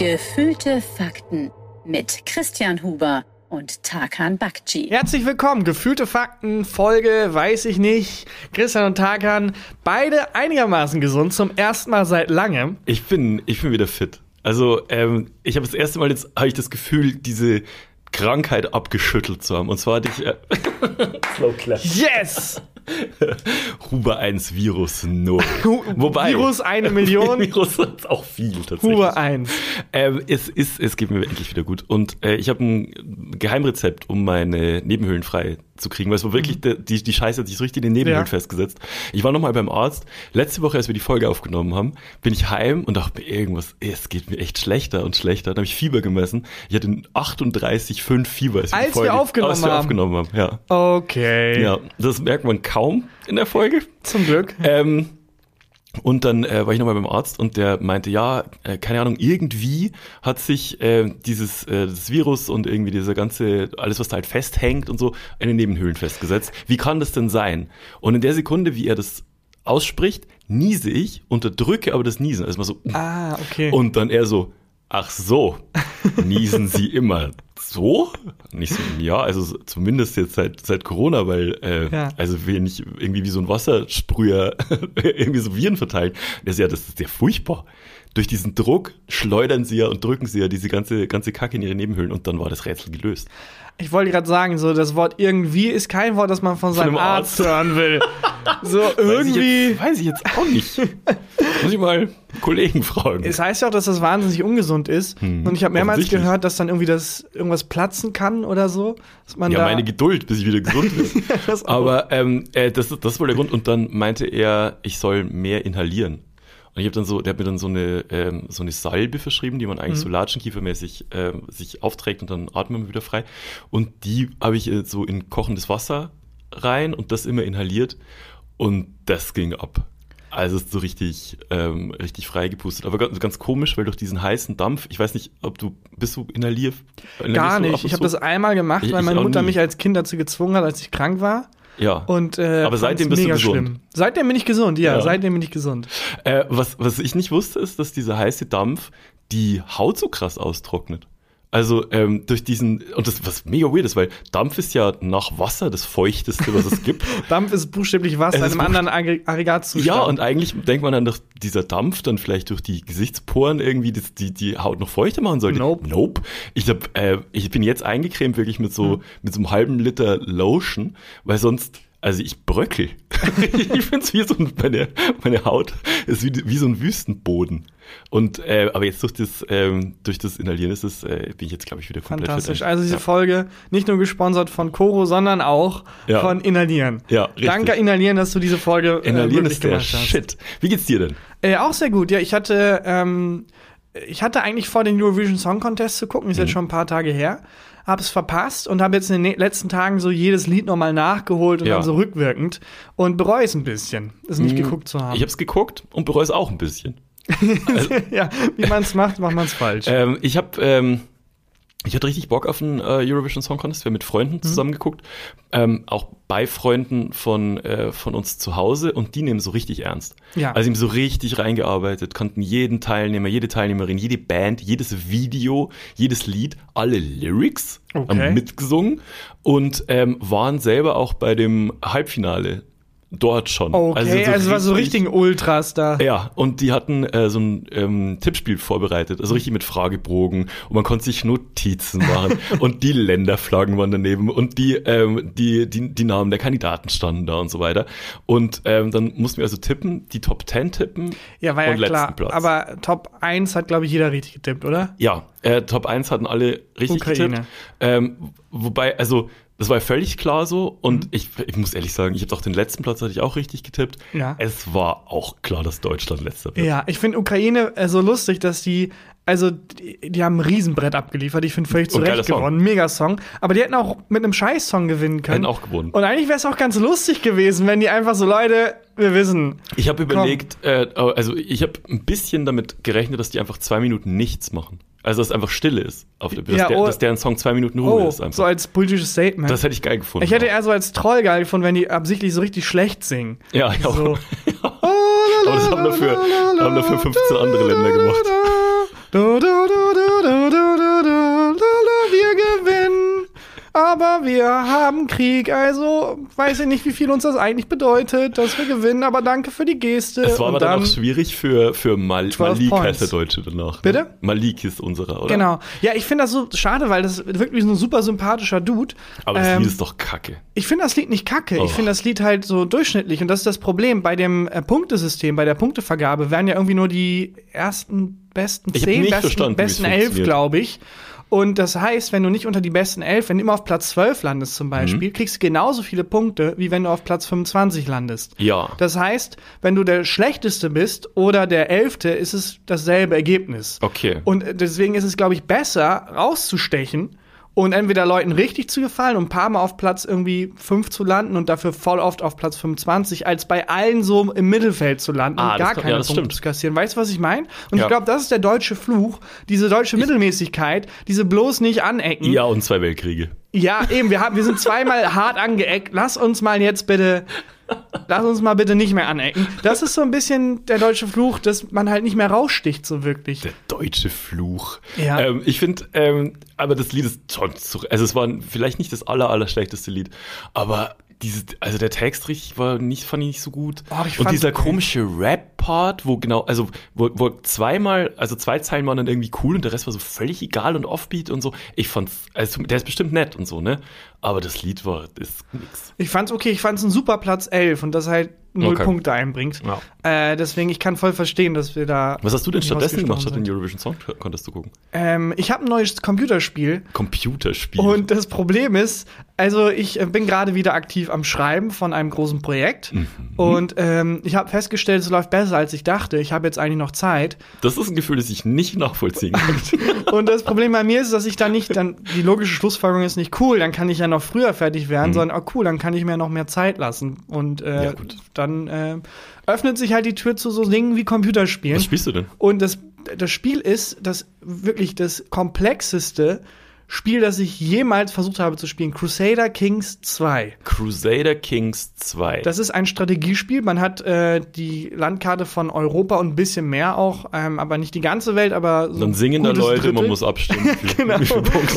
Gefühlte Fakten mit Christian Huber und Tarkan Bakci. Herzlich willkommen, gefühlte Fakten, Folge, weiß ich nicht. Christian und Tarkan, beide einigermaßen gesund, zum ersten Mal seit langem. Ich bin, ich bin wieder fit. Also, ähm, ich habe das erste Mal jetzt, habe ich das Gefühl, diese Krankheit abgeschüttelt zu haben. Und zwar hatte ich. Äh, Slow Clap. Yes! Huber 1 Virus 0. Wobei. Virus eine Million. Virus ist auch viel tatsächlich. Huber 1. Ähm, es, ist, es geht mir endlich wieder gut. Und äh, ich habe ein Geheimrezept, um meine Nebenhöhlen frei zu kriegen, weil es war wirklich, mhm. die, die Scheiße hat sich so richtig in den Nebenhöhlen ja. festgesetzt. Ich war nochmal beim Arzt. Letzte Woche, als wir die Folge aufgenommen haben, bin ich heim und dachte mir irgendwas, es geht mir echt schlechter und schlechter. Dann habe ich Fieber gemessen. Ich hatte 38,5 Fieber. Als, als wir aufgenommen als wir haben. aufgenommen haben, ja. Okay. Ja, das merkt man kaum in der Folge. Zum Glück. Ähm, und dann äh, war ich nochmal beim Arzt und der meinte, ja, äh, keine Ahnung, irgendwie hat sich äh, dieses äh, das Virus und irgendwie dieser ganze, alles, was da halt festhängt und so, in den Nebenhöhlen festgesetzt. Wie kann das denn sein? Und in der Sekunde, wie er das ausspricht, niese ich, unterdrücke aber das Niesen. Also mal so. Ah, okay. Und dann er so, ach so, niesen Sie immer so? Nicht so, ja, also zumindest jetzt seit, seit Corona, weil, äh, ja. also will nicht irgendwie wie so ein Wassersprüher irgendwie so Viren verteilen. Der ist ja, das ist ja furchtbar. Durch diesen Druck schleudern sie ja und drücken sie ja diese ganze, ganze Kacke in ihre Nebenhöhlen und dann war das Rätsel gelöst. Ich wollte gerade sagen, so das Wort irgendwie ist kein Wort, das man von seinem von Arzt. Arzt hören will. So irgendwie. Weiß ich, jetzt, weiß ich jetzt auch nicht. Muss ich mal Kollegen fragen. Es heißt ja auch, dass das wahnsinnig ungesund ist. Hm, und ich habe mehrmals gehört, dass dann irgendwie das irgendwas platzen kann oder so. Dass man ja, da meine Geduld, bis ich wieder gesund bin. Aber ähm, äh, das, das ist wohl der Grund. Und dann meinte er, ich soll mehr inhalieren. Und ich habe dann so, der hat mir dann so eine, ähm, so eine Salbe verschrieben, die man eigentlich mhm. so latschenkiefermäßig äh, sich aufträgt und dann atmet man wieder frei. Und die habe ich äh, so in kochendes Wasser rein und das immer inhaliert. Und das ging ab. Also ist so richtig, ähm, richtig freigepustet. Aber ganz, ganz komisch, weil durch diesen heißen Dampf, ich weiß nicht, ob du, bist du inhalier? Gar nicht. Ich habe das einmal gemacht, ich, weil meine Mutter nie. mich als Kind dazu gezwungen hat, als ich krank war. Ja. Und, äh, Aber seitdem bist du gesund. Schlimm. Seitdem bin ich gesund, ja, ja. Seitdem bin ich gesund. Äh, was, was ich nicht wusste, ist, dass dieser heiße Dampf die Haut so krass austrocknet. Also ähm, durch diesen, und das was mega weird ist, weil Dampf ist ja nach Wasser das feuchteste, was es gibt. Dampf ist buchstäblich Wasser in einem anderen Aggregatzustand. Ja, und eigentlich denkt man dann, dass dieser Dampf dann vielleicht durch die Gesichtsporen irgendwie das, die, die Haut noch feuchter machen sollte. Nope. Nope. Ich, hab, äh, ich bin jetzt eingecremt wirklich mit so, hm. mit so einem halben Liter Lotion, weil sonst also ich bröckel. ich finde es wie so ein, meine, meine Haut ist wie, wie so ein Wüstenboden. Und äh, aber jetzt durch das ähm, durch das Inhalieren ist es, äh, bin ich jetzt glaube ich wieder komplett fantastisch. Fit. Also diese ja. Folge nicht nur gesponsert von Coro, sondern auch ja. von Inhalieren. Ja, richtig. Danke Inhalieren, dass du diese Folge äh, Inhalieren ist der Shit. Wie geht's dir denn? Äh, auch sehr gut. Ja, ich hatte ähm, ich hatte eigentlich vor, den Eurovision Song Contest zu gucken. Ist mhm. jetzt schon ein paar Tage her habe es verpasst und habe jetzt in den letzten Tagen so jedes Lied nochmal nachgeholt und ja. dann so rückwirkend und bereue es ein bisschen, es nicht mhm. geguckt zu haben. Ich habe es geguckt und bereue es auch ein bisschen. Also, ja, wie man es macht, macht man es falsch. Ähm, ich habe ähm, ich hatte richtig Bock auf einen äh, Eurovision Song Contest. Wir haben mit Freunden mhm. zusammengeguckt, ähm, auch bei Freunden von, äh, von uns zu Hause und die nehmen so richtig ernst. Ja. Also sie haben so richtig reingearbeitet, kannten jeden Teilnehmer, jede Teilnehmerin, jede Band, jedes Video, jedes Lied, alle Lyrics, okay. haben mitgesungen und ähm, waren selber auch bei dem Halbfinale dort schon. Okay, also, so also war so richtigen Ultras da. Ja, und die hatten äh, so ein ähm, Tippspiel vorbereitet, also richtig mit Fragebogen und man konnte sich Notizen machen und die Länderflaggen waren daneben und die, ähm, die, die, die Namen der Kandidaten standen da und so weiter. Und ähm, dann mussten wir also tippen, die Top 10 tippen ja, war ja und klar. Platz. Aber Top 1 hat, glaube ich, jeder richtig getippt, oder? Ja, äh, Top 1 hatten alle richtig Ukraine. getippt. Ähm, wobei, also das war völlig klar so und mhm. ich, ich muss ehrlich sagen, ich habe auch den letzten Platz hatte ich auch richtig getippt. Ja. Es war auch klar, dass Deutschland letzter wird. Ja, ich finde Ukraine äh, so lustig, dass die also die, die haben ein Riesenbrett abgeliefert. Ich finde völlig zu Recht gewonnen. Mega Song. Aber die hätten auch mit einem Scheiß-Song gewinnen können. Hätten auch gewonnen. Und eigentlich wäre es auch ganz lustig gewesen, wenn die einfach so, Leute, wir wissen. Ich habe überlegt, äh, also ich habe ein bisschen damit gerechnet, dass die einfach zwei Minuten nichts machen. Also, dass einfach Stille ist. Auf der, ja, dass, der, oh, dass deren Song zwei Minuten Ruhe oh, ist. Einfach. So als politisches Statement. Das hätte ich geil gefunden. Ich hätte eher so als Troll geil gefunden, wenn die absichtlich so richtig schlecht singen. Ja, ja. So. Aber das haben dafür, haben dafür 15 andere Länder gemacht. Aber wir haben Krieg, also weiß ich nicht, wie viel uns das eigentlich bedeutet, dass wir gewinnen, aber danke für die Geste. Es war aber dann, dann auch schwierig für, für Mal Malik Points. heißt der Deutsche danach. Ne? Bitte? Malik ist unserer, oder? Genau. Ja, ich finde das so schade, weil das wirklich so ein super sympathischer Dude. Aber das ähm, Lied ist doch kacke. Ich finde das Lied nicht kacke. Oh. Ich finde das Lied halt so durchschnittlich. Und das ist das Problem. Bei dem äh, Punktesystem, bei der Punktevergabe werden ja irgendwie nur die ersten besten zehn, besten, besten elf, glaube ich. Und das heißt, wenn du nicht unter die besten elf, wenn du immer auf Platz 12 landest zum Beispiel, mhm. kriegst du genauso viele Punkte, wie wenn du auf Platz 25 landest. Ja. Das heißt, wenn du der Schlechteste bist oder der Elfte, ist es dasselbe Ergebnis. Okay. Und deswegen ist es, glaube ich, besser rauszustechen und entweder Leuten richtig zu gefallen und ein paar Mal auf Platz irgendwie 5 zu landen und dafür voll oft auf Platz 25, als bei allen so im Mittelfeld zu landen ah, und gar keine ja, Punkte stimmt. zu kassieren. Weißt du, was ich meine? Und ja. ich glaube, das ist der deutsche Fluch, diese deutsche ich Mittelmäßigkeit, diese bloß nicht anecken. Ja, und zwei Weltkriege. Ja, eben, wir, haben, wir sind zweimal hart angeeckt. Lass uns mal jetzt bitte Lass uns mal bitte nicht mehr anecken. Das ist so ein bisschen der deutsche Fluch, dass man halt nicht mehr raussticht, so wirklich. Der deutsche Fluch. Ja. Ähm, ich finde, ähm, aber das Lied ist schon, also es war vielleicht nicht das aller, aller schlechteste Lied, aber diese, also der Text richtig war nicht, fand ich nicht so gut. Oh, ich und dieser komische Rap-Part, wo genau, also wo, wo zweimal, also zwei Zeilen waren dann irgendwie cool und der Rest war so völlig egal und offbeat und so. Ich fand's, also der ist bestimmt nett und so, ne? Aber das Lied war, ist nix. Ich fand's okay, ich fand's ein super Platz 11 und das halt null okay. Punkte einbringt. Ja. Äh, deswegen, ich kann voll verstehen, dass wir da. Was hast du denn stattdessen gemacht, statt den Eurovision Song Contest zu gucken? Ähm, ich habe ein neues Computerspiel. Computerspiel. Und das Problem ist, also ich äh, bin gerade wieder aktiv am Schreiben von einem großen Projekt. Mhm. Und ähm, ich habe festgestellt, es läuft besser, als ich dachte. Ich habe jetzt eigentlich noch Zeit. Das ist ein Gefühl, das ich nicht nachvollziehen kann. und das Problem bei mir ist, dass ich dann nicht, dann die logische Schlussfolgerung ist nicht cool, dann kann ich ja noch früher fertig werden, mhm. sondern oh cool, dann kann ich mir noch mehr Zeit lassen. Und äh, ja, gut dann äh, öffnet sich halt die Tür zu so Dingen wie Computerspielen. Was spielst du denn? Und das, das Spiel ist das wirklich das komplexeste Spiel, das ich jemals versucht habe zu spielen. Crusader Kings 2. Crusader Kings 2. Das ist ein Strategiespiel. Man hat äh, die Landkarte von Europa und ein bisschen mehr auch, ähm, aber nicht die ganze Welt, aber so Dann singen da Leute, Drittel. man muss abstimmen. genau.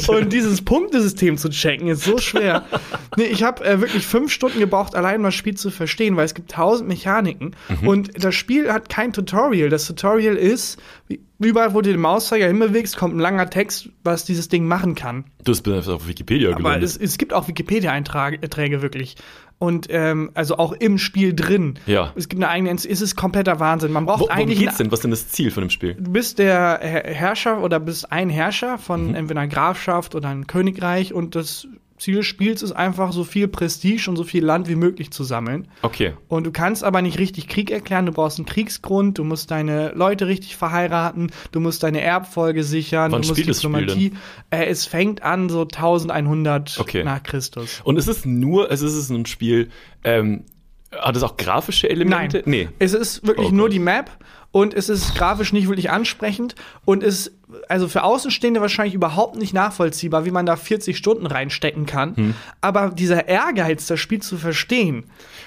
Und dieses Punktesystem zu checken ist so schwer. nee, ich habe äh, wirklich fünf Stunden gebraucht, allein um das Spiel zu verstehen, weil es gibt tausend Mechaniken mhm. und das Spiel hat kein Tutorial. Das Tutorial ist, wie, überall, wo du den Mauszeiger hinbewegst, kommt ein langer Text, was dieses Ding machen kann. Du bist auf Wikipedia gelandet. Aber es, es gibt auch Wikipedia-Einträge wirklich. Und ähm, also auch im Spiel drin. Ja. Es gibt eine eigene, es ist kompletter Wahnsinn. Man braucht wo, eigentlich. Geht's denn? Was ist denn das Ziel von dem Spiel? Du bist der Herrscher oder bist ein Herrscher von mhm. entweder einer Grafschaft oder einem Königreich und das Ziel des Spiels ist einfach, so viel Prestige und so viel Land wie möglich zu sammeln. Okay. Und du kannst aber nicht richtig Krieg erklären. Du brauchst einen Kriegsgrund, du musst deine Leute richtig verheiraten, du musst deine Erbfolge sichern, Wann du musst Diplomatie. Äh, es fängt an so 1100 okay. nach Christus. Und es ist nur, es ist ein Spiel, ähm, hat es auch grafische Elemente? Nein. Nee. Es ist wirklich oh nur die Map und es ist grafisch nicht wirklich ansprechend und ist also für Außenstehende wahrscheinlich überhaupt nicht nachvollziehbar, wie man da 40 Stunden reinstecken kann. Hm. Aber dieser Ehrgeiz, das Spiel zu verstehen,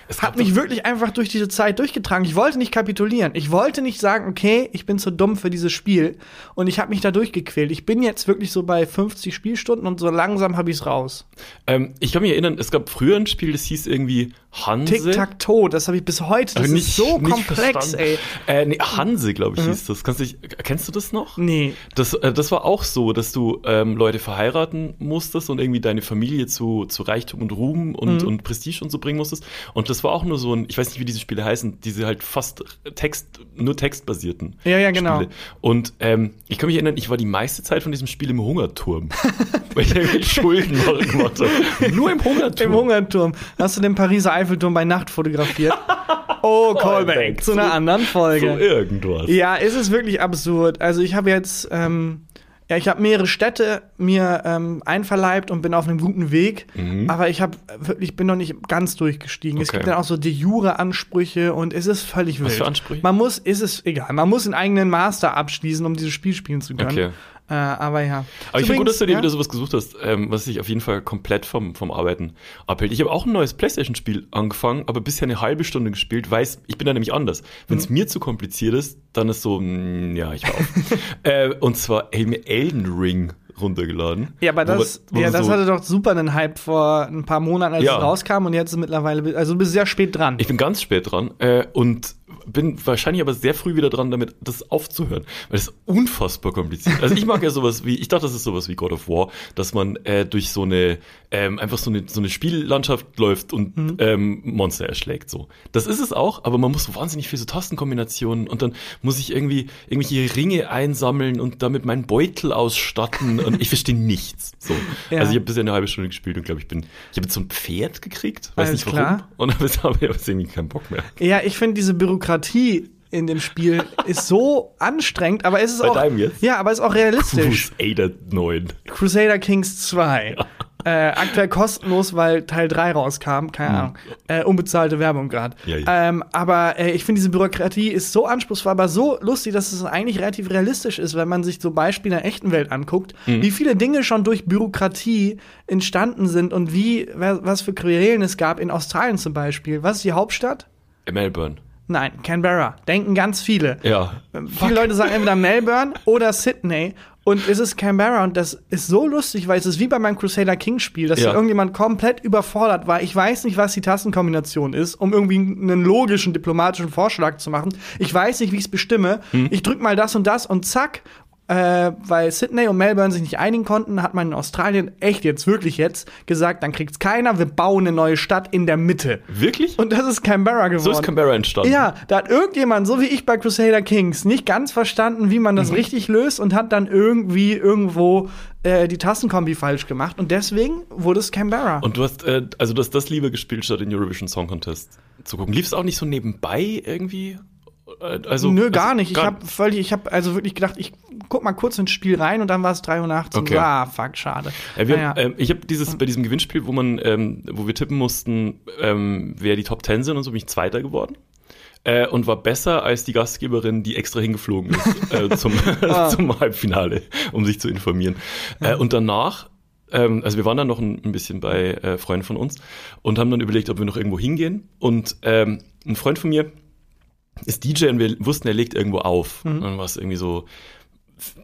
es hat mich wirklich einfach durch diese Zeit durchgetragen. Ich wollte nicht kapitulieren. Ich wollte nicht sagen, okay, ich bin zu dumm für dieses Spiel. Und ich habe mich da durchgequält. Ich bin jetzt wirklich so bei 50 Spielstunden und so langsam habe ich es raus. Ähm, ich kann mich erinnern, es gab früher ein Spiel, das hieß irgendwie Hanse. Tic-Tac-Toe, das habe ich bis heute. Das nicht, ist so komplex, ey. Äh, nee, Hanse, glaube ich, mhm. hieß das. Kannst du, kennst du das noch? Nee. Das, äh, das war auch so, dass du ähm, Leute verheiraten musstest und irgendwie deine Familie zu, zu Reichtum und Ruhm und, mhm. und Prestige und so bringen musstest. Und das war auch nur so ein, ich weiß nicht, wie diese Spiele heißen, diese halt fast Text, nur textbasierten. Ja, ja, genau. Spiele. Und ähm, ich kann mich erinnern, ich war die meiste Zeit von diesem Spiel im Hungerturm. weil ich irgendwie Schulden gemacht habe. Nur im Hungerturm. Im Hungerturm. Hast du den Pariser Eiffelturm bei Nacht fotografiert? Oh, Callback zu einer anderen Folge. So irgendwas. Ja, ist es wirklich absurd. Also ich habe jetzt ähm, ja, ich habe mehrere Städte mir ähm, einverleibt und bin auf einem guten Weg, mhm. aber ich habe wirklich bin noch nicht ganz durchgestiegen. Okay. Es gibt dann auch so de jure Ansprüche und es ist völlig wild. Was für Ansprüche? Man muss, ist es egal, man muss einen eigenen Master abschließen, um dieses Spiel spielen zu können. Okay. Äh, aber ja. Aber ich finde gut, dass du dir ja? wieder sowas gesucht hast, ähm, was sich auf jeden Fall komplett vom, vom Arbeiten abhält. Ich habe auch ein neues Playstation-Spiel angefangen, aber bisher eine halbe Stunde gespielt, weil ich bin da nämlich anders. Wenn es mhm. mir zu kompliziert ist, dann ist so, mh, mm, ja, ich war auf. äh, und zwar, Elden Ring runtergeladen. Ja, aber das, wo, wo ja, das so hatte doch super einen Hype vor ein paar Monaten, als ja. es rauskam und jetzt ist mittlerweile, also du bist sehr spät dran. Ich bin ganz spät dran äh, und bin wahrscheinlich aber sehr früh wieder dran, damit das aufzuhören, weil es unfassbar kompliziert. Also ich mag ja sowas wie, ich dachte, das ist sowas wie God of War, dass man äh, durch so eine ähm, einfach so eine so eine Spiellandschaft läuft und mhm. ähm, Monster erschlägt. So, das ist es auch, aber man muss so wahnsinnig viele so Tastenkombinationen und dann muss ich irgendwie irgendwelche Ringe einsammeln und damit meinen Beutel ausstatten und ich verstehe nichts. So, ja. also ich habe bisher eine halbe Stunde gespielt und glaube ich bin, ich habe jetzt so ein Pferd gekriegt, weiß Alles nicht warum, klar. und habe jetzt, hab jetzt irgendwie keinen Bock mehr. Ja, ich finde diese Bürokratie Bürokratie in dem Spiel ist so anstrengend, aber es ist Bei auch ja, aber es ist auch realistisch. Crusader 9. Crusader Kings 2. Ja. Äh, aktuell kostenlos, weil Teil 3 rauskam, keine hm. Ahnung. Äh, unbezahlte Werbung gerade. Ja, ja. ähm, aber äh, ich finde, diese Bürokratie ist so anspruchsvoll, aber so lustig, dass es eigentlich relativ realistisch ist, wenn man sich so Beispiele in der echten Welt anguckt, hm. wie viele Dinge schon durch Bürokratie entstanden sind und wie, was für Querelen es gab in Australien zum Beispiel. Was ist die Hauptstadt? Melbourne. Nein, Canberra. Denken ganz viele. Ja. Viele Fuck. Leute sagen entweder Melbourne oder Sydney. Und es ist Canberra und das ist so lustig, weil es ist wie bei meinem Crusader King Spiel, dass ja. irgendjemand komplett überfordert war. Ich weiß nicht, was die Tastenkombination ist, um irgendwie einen logischen diplomatischen Vorschlag zu machen. Ich weiß nicht, wie ich es bestimme. Hm. Ich drück mal das und das und zack, äh, weil Sydney und Melbourne sich nicht einigen konnten, hat man in Australien echt jetzt, wirklich jetzt, gesagt, dann kriegt's keiner, wir bauen eine neue Stadt in der Mitte. Wirklich? Und das ist Canberra geworden. So ist Canberra entstanden. Ja, da hat irgendjemand, so wie ich bei Crusader Kings, nicht ganz verstanden, wie man das mhm. richtig löst und hat dann irgendwie irgendwo äh, die Tastenkombi falsch gemacht und deswegen wurde es Canberra. Und du hast, äh, also du hast das lieber gespielt, statt den Eurovision Song Contest zu gucken. Lief es auch nicht so nebenbei irgendwie? Äh, also, Nö, gar also, nicht. Ich habe völlig, ich habe also wirklich gedacht, ich guck mal kurz ins Spiel rein und dann war es 3 Uhr nachts. Okay. ah, fuck, schade. Äh, wir, naja. äh, ich habe dieses bei diesem Gewinnspiel, wo man, ähm, wo wir tippen mussten, ähm, wer die Top 10 sind und so bin ich Zweiter geworden. Äh, und war besser als die Gastgeberin, die extra hingeflogen ist äh, zum, ah. zum Halbfinale, um sich zu informieren. Äh, und danach ähm, also wir waren dann noch ein, ein bisschen bei äh, Freunden von uns und haben dann überlegt, ob wir noch irgendwo hingehen. Und ähm, ein Freund von mir, ist DJ und wir wussten, er legt irgendwo auf. Mhm. Und dann war es irgendwie so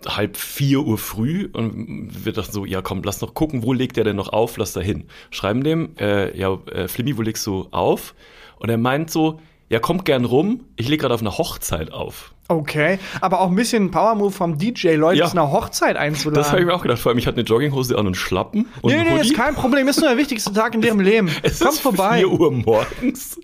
halb vier Uhr früh und wir dachten so, ja komm, lass noch gucken, wo legt er denn noch auf, lass da hin. Schreiben dem, äh, ja, äh, Flimmy, wo legst du auf? Und er meint so, ja, kommt gern rum, ich leg gerade auf einer Hochzeit auf. Okay, aber auch ein bisschen Power-Move vom DJ, Leute ja. zu einer Hochzeit einzuladen. Das habe ich mir auch gedacht. Vor allem, ich hatte eine Jogginghose an und Schlappen. Und nee, nee, ist kein Problem. Ist nur der wichtigste Tag in deren Leben. es Kommt ist vorbei. 4 Uhr morgens.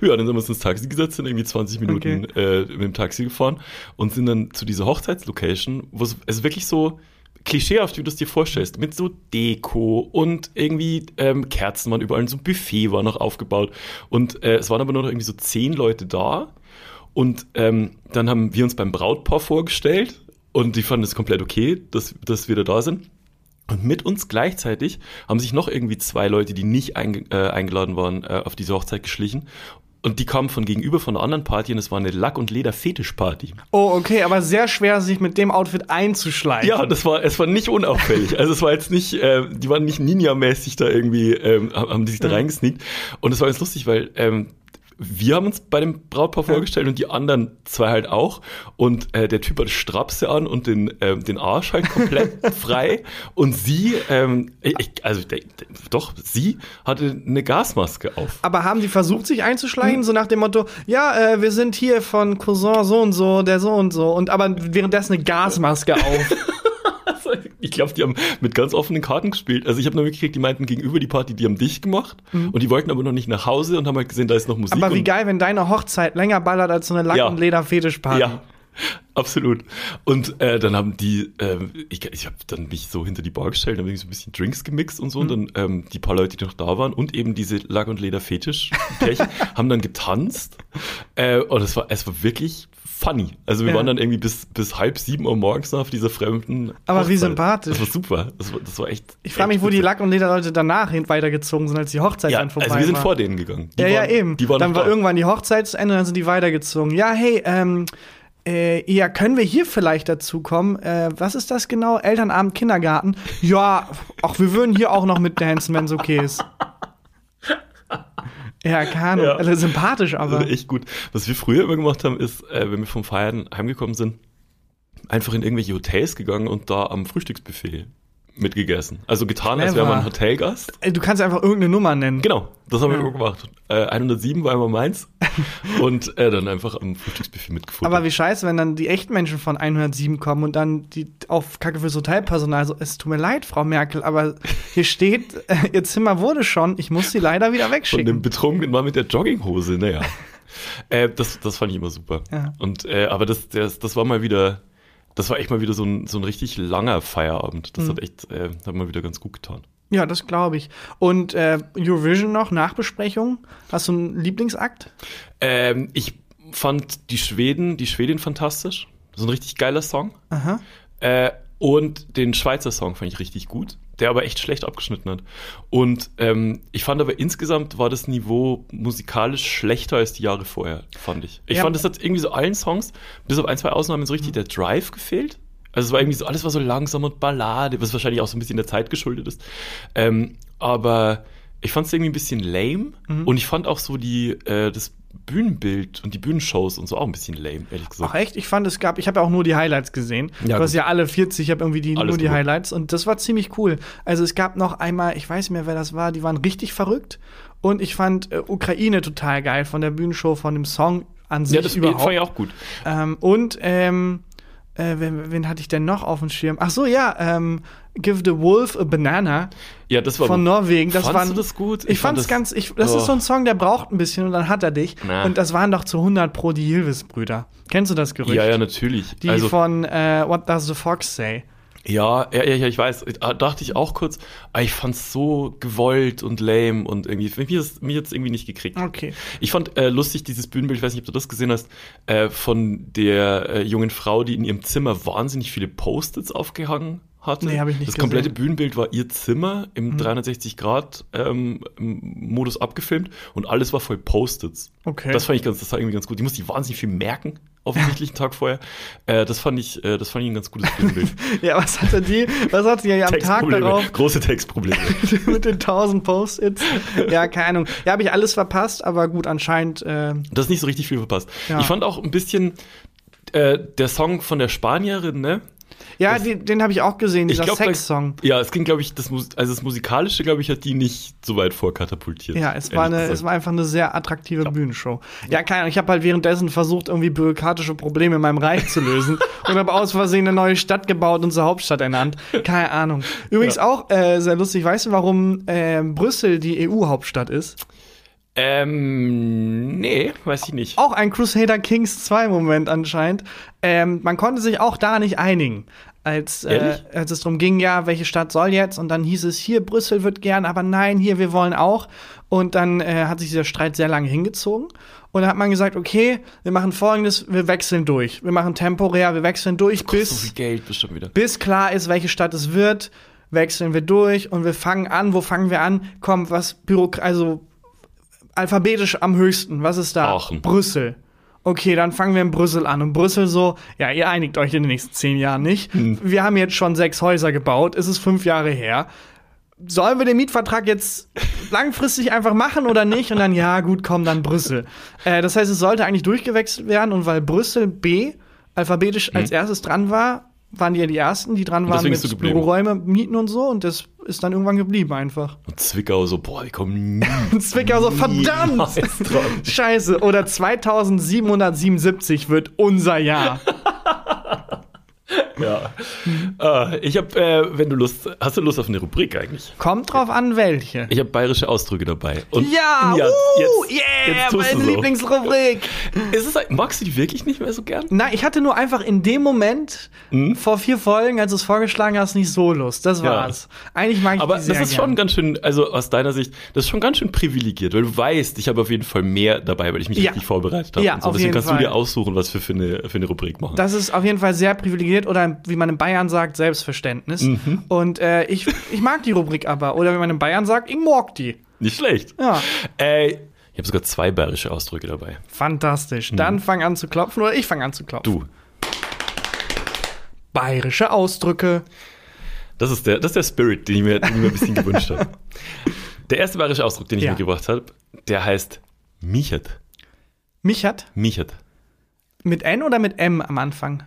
Ja, dann sind wir uns ins Taxi gesetzt, sind irgendwie 20 Minuten okay. äh, mit dem Taxi gefahren und sind dann zu dieser Hochzeitslocation, wo es, es wirklich so klischeehaft, wie du es dir vorstellst, mit so Deko und irgendwie ähm, Kerzen waren überall, so ein Buffet war noch aufgebaut und äh, es waren aber nur noch irgendwie so zehn Leute da und ähm, dann haben wir uns beim Brautpaar vorgestellt und die fanden es komplett okay, dass, dass wir da da sind. Und mit uns gleichzeitig haben sich noch irgendwie zwei Leute, die nicht einge äh, eingeladen waren, äh, auf diese Hochzeit geschlichen. Und die kamen von gegenüber von einer anderen Party und es war eine Lack- und Leder-Fetisch-Party. Oh, okay, aber sehr schwer, sich mit dem Outfit einzuschleichen. Ja, das war, es war nicht unauffällig. also es war jetzt nicht, äh, die waren nicht Ninja-mäßig da irgendwie, ähm, haben die sich da mhm. reingesneakt. Und es war ganz lustig, weil ähm, wir haben uns bei dem Brautpaar vorgestellt und die anderen zwei halt auch. Und äh, der Typ hat Strapse an und den, ähm, den Arsch halt komplett frei. Und sie, ähm, ich, also der, der, doch, sie hatte eine Gasmaske auf. Aber haben die versucht, sich einzuschleichen, hm. so nach dem Motto, ja, äh, wir sind hier von Cousin so und so, der so und so. Und aber währenddessen eine Gasmaske auf. ich glaube, die haben mit ganz offenen Karten gespielt. Also ich habe nur mitgekriegt, die meinten gegenüber die Party, die haben dich gemacht mhm. und die wollten aber noch nicht nach Hause und haben halt gesehen, da ist noch Musik. Aber wie geil, wenn deine Hochzeit länger ballert als so eine Lack- ja. und Leder-Fetischparty. Ja. Absolut. Und äh, dann haben die, äh, ich, ich habe dann mich so hinter die Bar gestellt, dann habe ich so ein bisschen Drinks gemixt und so. Mhm. Und dann ähm, die paar Leute, die noch da waren und eben diese Lack- und Leder-Fetisch-Pärchen haben dann getanzt. Äh, und es war, es war wirklich funny. Also wir ja. waren dann irgendwie bis, bis halb sieben Uhr morgens auf dieser fremden. Aber Hochzeit. wie sympathisch. Das war super. Das war, das war echt. Ich frage mich, wo die Lack- und Lederleute danach weitergezogen sind, als die Hochzeit ja, dann vorbei war. Also wir sind vor denen gegangen. Die ja, waren, ja, eben. Die waren dann war da. irgendwann die Hochzeit zu Ende, dann sind die weitergezogen. Ja, hey, ähm, Äh, ja, können wir hier vielleicht dazu kommen? Äh, was ist das genau? Elternabend, Kindergarten? Ja, ach, wir würden hier auch noch mit dancen, wenn es okay ist. Ja, keine. Ja. Also sympathisch, aber. Also echt gut. Was wir früher immer gemacht haben, ist, äh, wenn wir vom Feiern heimgekommen sind, einfach in irgendwelche Hotels gegangen und da am Frühstücksbuffet mitgegessen. Also getan, Clever. als wäre man ein Hotelgast. Du kannst einfach irgendeine Nummer nennen. Genau, das haben ja. wir immer gemacht. Äh, 107 war immer meins und äh, dann einfach am Frühstücksbuffet mitgefunden. Aber wie scheiße, wenn dann die echten Menschen von 107 kommen und dann die auf Kacke fürs Hotelpersonal so, es tut mir leid, Frau Merkel, aber hier steht, äh, Ihr Zimmer wurde schon, ich muss sie leider wieder wegschicken. Von dem betrunkenen Mann mit der Jogginghose, naja. äh, das, das fand ich immer super. Ja. Und, äh, aber das, das, das war mal wieder das war echt mal wieder so ein, so ein richtig langer Feierabend. Das mhm. hat echt, äh, hat mal wieder ganz gut getan. Ja, das glaube ich. Und äh, Eurovision noch, Nachbesprechung? Hast du einen Lieblingsakt? Ähm, ich fand die Schweden, die Schwedin fantastisch. So ein richtig geiler Song. Aha. Äh, und den Schweizer Song fand ich richtig gut, der aber echt schlecht abgeschnitten hat. Und ähm, ich fand aber insgesamt war das Niveau musikalisch schlechter als die Jahre vorher, fand ich. Ich ja. fand, es hat irgendwie so allen Songs, bis auf ein, zwei Ausnahmen, so richtig mhm. der Drive gefehlt. Also es war irgendwie so, alles war so langsam und Ballade, was wahrscheinlich auch so ein bisschen der Zeit geschuldet ist. Ähm, aber ich fand es irgendwie ein bisschen lame mhm. und ich fand auch so die, äh, das Bühnenbild und die Bühnenshows und so auch ein bisschen lame, ehrlich gesagt. Ach echt? Ich fand, es gab, ich habe ja auch nur die Highlights gesehen. Ja, du hast ja alle 40, ich habe irgendwie die, nur die gut. Highlights und das war ziemlich cool. Also es gab noch einmal, ich weiß nicht mehr, wer das war, die waren richtig verrückt und ich fand äh, Ukraine total geil von der Bühnenshow, von dem Song an sich ja, das überhaupt. fand ich auch gut. Ähm, und ähm, äh, wen, wen, hatte ich denn noch auf dem Schirm? Ach so, ja, ähm, Give the Wolf a Banana. Ja, das war von Norwegen. Das Fandst waren, du das gut? Ich, ich fand es ganz, ich, das oh. ist so ein Song, der braucht ein bisschen und dann hat er dich. Na. Und das waren doch zu 100 pro die Hilves-Brüder. Kennst du das Gerücht? Ja, ja, natürlich. Die also, von uh, What Does the Fox Say? Ja, ja, ja, ich weiß. Da dachte ich auch kurz, aber ich fand's so gewollt und lame und irgendwie, mich ist mich jetzt irgendwie nicht gekriegt. Okay. Ich fand äh, lustig dieses Bühnenbild, ich weiß nicht, ob du das gesehen hast, äh, von der äh, jungen Frau, die in ihrem Zimmer wahnsinnig viele Post-its aufgehangen hatte. Nee, habe ich nicht Das gesehen. komplette Bühnenbild war ihr Zimmer im mhm. 360-Grad-Modus ähm, abgefilmt und alles war voll Post-its. Okay. Das fand ich ganz, das war irgendwie ganz gut. Die musste ich wahnsinnig viel merken, offensichtlich einen Tag vorher. Äh, das fand ich, äh, das fand ich ein ganz gutes Bühnenbild. ja, was hatte die, was hatte die ja am Tag darauf? Große Textprobleme. Mit den tausend Post-its. Ja, keine Ahnung. Ja, habe ich alles verpasst, aber gut, anscheinend. Äh, das ist nicht so richtig viel verpasst. Ja. Ich fand auch ein bisschen, äh, der Song von der Spanierin, ne? Ja, das, den, den habe ich auch gesehen, dieser Sex-Song. Ja, es ging, glaube ich, das, also das Musikalische, glaube ich, hat die nicht so weit vorkatapultiert. Ja, es war, eine, es war einfach eine sehr attraktive ja. Bühnenshow. Ja, keine Ahnung, ich habe halt währenddessen versucht, irgendwie bürokratische Probleme in meinem Reich zu lösen und habe aus Versehen eine neue Stadt gebaut und zur Hauptstadt ernannt. Keine Ahnung. Übrigens ja. auch äh, sehr lustig, weißt du, warum äh, Brüssel die EU-Hauptstadt ist? Ähm, nee, weiß ich nicht. Auch ein Crusader Kings 2 Moment anscheinend. Ähm, man konnte sich auch da nicht einigen. Als, äh, als es darum ging, ja, welche Stadt soll jetzt? Und dann hieß es, hier, Brüssel wird gern, aber nein, hier, wir wollen auch. Und dann äh, hat sich dieser Streit sehr lange hingezogen. Und dann hat man gesagt, okay, wir machen folgendes, wir wechseln durch. Wir machen temporär, wir wechseln durch, bis, so viel Geld bestimmt wieder. bis klar ist, welche Stadt es wird. Wechseln wir durch und wir fangen an. Wo fangen wir an? Komm, was Bürok also alphabetisch am höchsten. Was ist da? Aachen. Brüssel. Okay, dann fangen wir in Brüssel an. Und Brüssel so, ja, ihr einigt euch in den nächsten zehn Jahren nicht. Hm. Wir haben jetzt schon sechs Häuser gebaut. Es ist fünf Jahre her. Sollen wir den Mietvertrag jetzt langfristig einfach machen oder nicht? Und dann, ja, gut, komm, dann Brüssel. Äh, das heißt, es sollte eigentlich durchgewechselt werden. Und weil Brüssel B alphabetisch hm. als erstes dran war, waren die ja die ersten, die dran waren mit Büroräume mieten und so. Und das ist dann irgendwann geblieben einfach. Und Zwickau so, boah, die kommen nie. Zwickau so, verdammt! Scheiße. Oder 2777 wird unser Jahr. ja. Äh, ich habe, äh, wenn du Lust, hast du Lust auf eine Rubrik eigentlich? Kommt drauf an, welche. Ich habe bayerische Ausdrücke dabei. Und ja, ja uh, jetzt, yeah, jetzt meine. Lieblingsrubrik. Ist es, magst du die wirklich nicht mehr so gern? Nein, ich hatte nur einfach in dem Moment hm? vor vier Folgen, als du es vorgeschlagen hast, nicht so Lust. Das war's. Ja. Eigentlich mag ich Aber das ist gern. schon ganz schön, also aus deiner Sicht, das ist schon ganz schön privilegiert, weil du weißt, ich habe auf jeden Fall mehr dabei, weil ich mich ja. richtig vorbereitet habe. Ja, so. auf Deswegen jeden kannst Fall. du dir aussuchen, was wir für eine, für eine Rubrik machen. Das ist auf jeden Fall sehr privilegiert oder wie man in Bayern sagt, Selbstverständnis. Mhm. Und äh, ich, ich mag die Rubrik aber. Oder wie man in Bayern sagt, ich mag die. Nicht schlecht. Ja. Äh, Ich habe sogar zwei bayerische Ausdrücke dabei. Fantastisch. Dann fang an zu klopfen oder ich fange an zu klopfen. Du, Bayerische Ausdrücke. das ist der, das ist der Spirit, den ich mir, den ich mir ein bisschen gewünscht habe. Der erste bayerische Ausdruck, den ich Ja. mitgebracht habe, der heißt Michert. Michert. Michert. Mit N oder mit M am Anfang?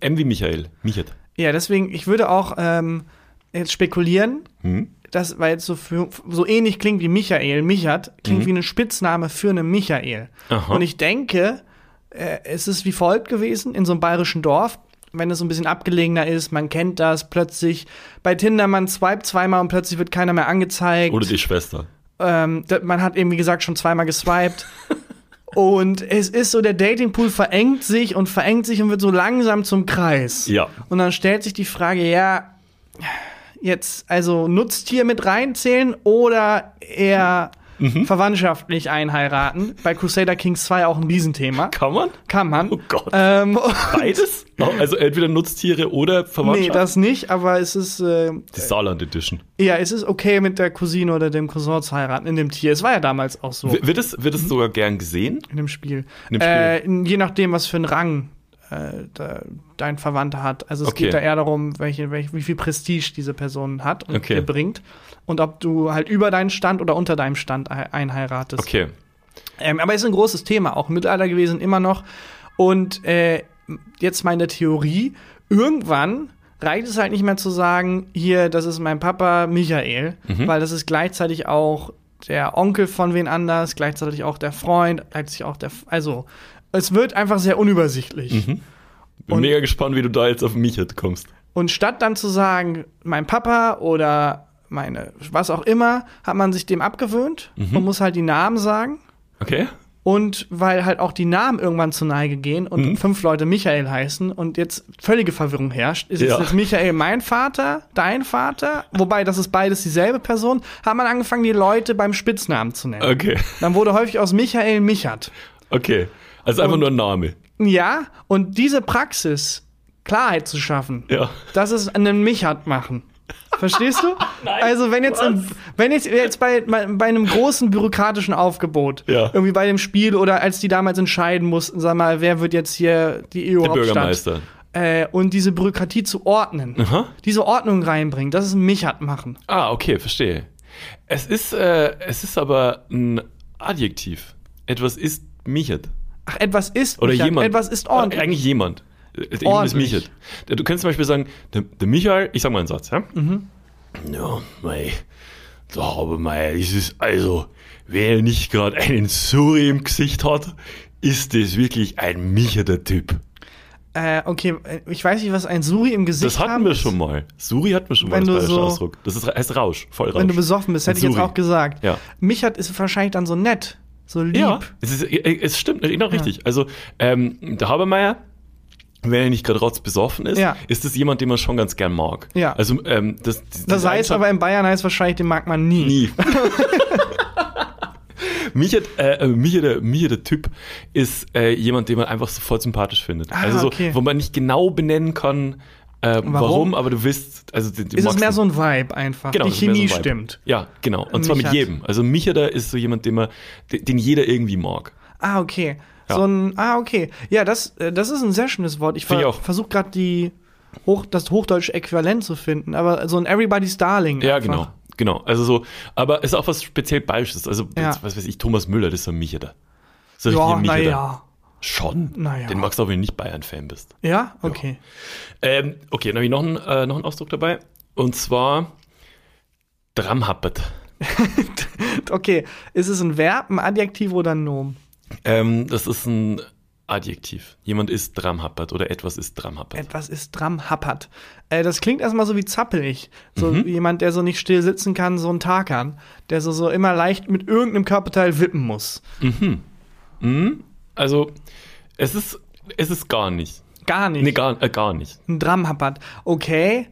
M wie Michael. Michert. Ja, deswegen, ich würde auch ähm, jetzt spekulieren, Hm? das, weil es so, für, so ähnlich klingt wie Michael, Michert, klingt Mhm. wie ein Spitzname für eine Michael. Aha. Und ich denke, äh, es ist wie folgt gewesen, in so einem bayerischen Dorf, wenn es so ein bisschen abgelegener ist, man kennt das, plötzlich bei Tinder, man swipet zweimal und plötzlich wird keiner mehr angezeigt. Oder die Schwester. ähm, man hat eben, wie gesagt, schon zweimal geswiped. und es ist so, der Datingpool verengt sich und verengt sich und wird so langsam zum Kreis. Ja. Und dann stellt sich die Frage, ja, jetzt also Nutztier mit reinzählen oder eher Mhm. verwandtschaftlich einheiraten. Bei Crusader Kings 2 auch ein Riesenthema. Kann man? Kann man. Oh Gott. Ähm, Beides? Also entweder Nutztiere oder nee, Verwandtschaft? das nicht, aber es ist, äh, die Saarland Edition. ja, es ist okay, mit der Cousine oder dem Cousin zu heiraten in dem Tier. Es war ja damals auch so. W- Wird es, wird es sogar gern gesehen? In dem Spiel. In dem Spiel. Äh, je nachdem, was für einen Rang da, dein Verwandter hat. Also es Okay. geht da eher darum, welche, welche, wie viel Prestige diese Person hat und Okay. dir bringt. Und ob du halt über deinen Stand oder unter deinem Stand ei- einheiratest. Okay. Ähm, aber ist ein großes Thema, auch im Mittelalter gewesen, immer noch. Und äh, jetzt meine Theorie, irgendwann reicht es halt nicht mehr zu sagen, hier, das ist mein Papa Michael, Mhm. weil das ist gleichzeitig auch der Onkel von wen anders, gleichzeitig auch der Freund, gleichzeitig auch der, also es wird einfach sehr unübersichtlich. Mhm. Bin Und- mega gespannt, wie du da jetzt auf Michert kommst. Und statt dann zu sagen, mein Papa oder meine, was auch immer, hat man sich dem abgewöhnt Mhm. und muss halt die Namen sagen. Okay? Und weil halt auch die Namen irgendwann zur Neige gehen und Mhm. fünf Leute Michael heißen und jetzt völlige Verwirrung herrscht, ist Ja. es jetzt Michael mein Vater, dein Vater, wobei das ist beides dieselbe Person, hat man angefangen, die Leute beim Spitznamen zu nennen. Okay. Dann wurde häufig aus Michael Michert. Okay. Also einfach Und- nur ein Name. Ja, und diese Praxis, Klarheit zu schaffen, Ja. das ist einen Michert machen. Verstehst du? also wenn jetzt, im, wenn jetzt, jetzt bei, bei einem großen bürokratischen Aufgebot, Ja. irgendwie bei dem Spiel oder als die damals entscheiden mussten, sag mal, wer wird jetzt hier die EU-Hauptstadt Bürgermeister. äh, und diese Bürokratie zu ordnen, Aha. diese Ordnung reinbringen, das ist ein Michert machen. Ah, okay, verstehe. Es ist, äh, es ist aber ein Adjektiv. Etwas ist Michert. Ach, etwas ist Oder Michert, jemand. etwas ist ordentlich. Oder Eigentlich jemand. Jemand ist Ordentlich. Michert. Du könntest zum Beispiel sagen, der, der Michael, ich sag mal einen Satz, ja? Mhm. Ja, mei, da aber mei, es ist also, wer nicht gerade einen Suri im Gesicht hat, ist das wirklich ein Micherter Typ. Äh, okay, ich weiß nicht, was ein Suri im Gesicht Das hatten haben wir schon mal. Suri hatten wir schon Wenn mal als so- Ausdruck. Das ist, heißt Rausch, voll Rausch. Wenn du besoffen bist, hätte ich jetzt auch gesagt. Ja. Michert ist wahrscheinlich dann so nett, so lieb. Ja, es, ist, äh, es stimmt, genau richtig. Also, ähm, der Habermeier, wenn er nicht gerade rotzbesoffen ist, Ja. ist das jemand, den man schon ganz gern mag. Ja. Also, ähm, das, Das heißt aber in Bayern heißt wahrscheinlich, den mag man nie. Nie. Mich hat, äh, mich, der, mich der Typ ist äh, jemand, den man einfach sofort sympathisch findet. Ah, also so, okay. wo man nicht genau benennen kann, äh, warum? Warum? aber du wisst, also du, du Ist es mehr so ein Vibe einfach. Genau, Die so Chemie Vibe. stimmt. Ja, genau. Und zwar mit hat- jedem. Also Michada ist so jemand, den, man, den, jeder irgendwie mag. Ah, okay. Ja. So ein, ah, okay. Ja, das, äh, das ist ein sehr schönes Wort. Ich, ver versuche gerade die Hoch, das hochdeutsche Äquivalent zu finden, aber so ein Everybody's Darling. Ja, einfach. genau. Genau. Also so, aber ist auch was speziell Bayerisches. Also, Ja. jetzt, was weiß ich, Thomas Müller, das ist so ein Michada. So Ja, naja. Schon. Naja. Den magst du auch, wenn du nicht Bayern-Fan bist. Ja, okay. Ähm, okay, dann habe ich noch einen, äh, noch einen Ausdruck dabei. Und zwar Dramhappert. Okay, ist es ein Verb, ein Adjektiv oder ein Nomen? Ähm, das ist ein Adjektiv. Jemand ist Dramhappert oder etwas ist Dramhappert. Etwas ist dram happert. Äh, das klingt erstmal so wie zappelig. So Mhm. wie jemand, der so nicht still sitzen kann, so ein Takan, der so, so immer leicht mit irgendeinem Körperteil wippen muss. Mhm. Also, es ist, es ist gar nicht. Gar nicht. Nee, gar, äh, gar nicht. Ein Dram happert. Okay.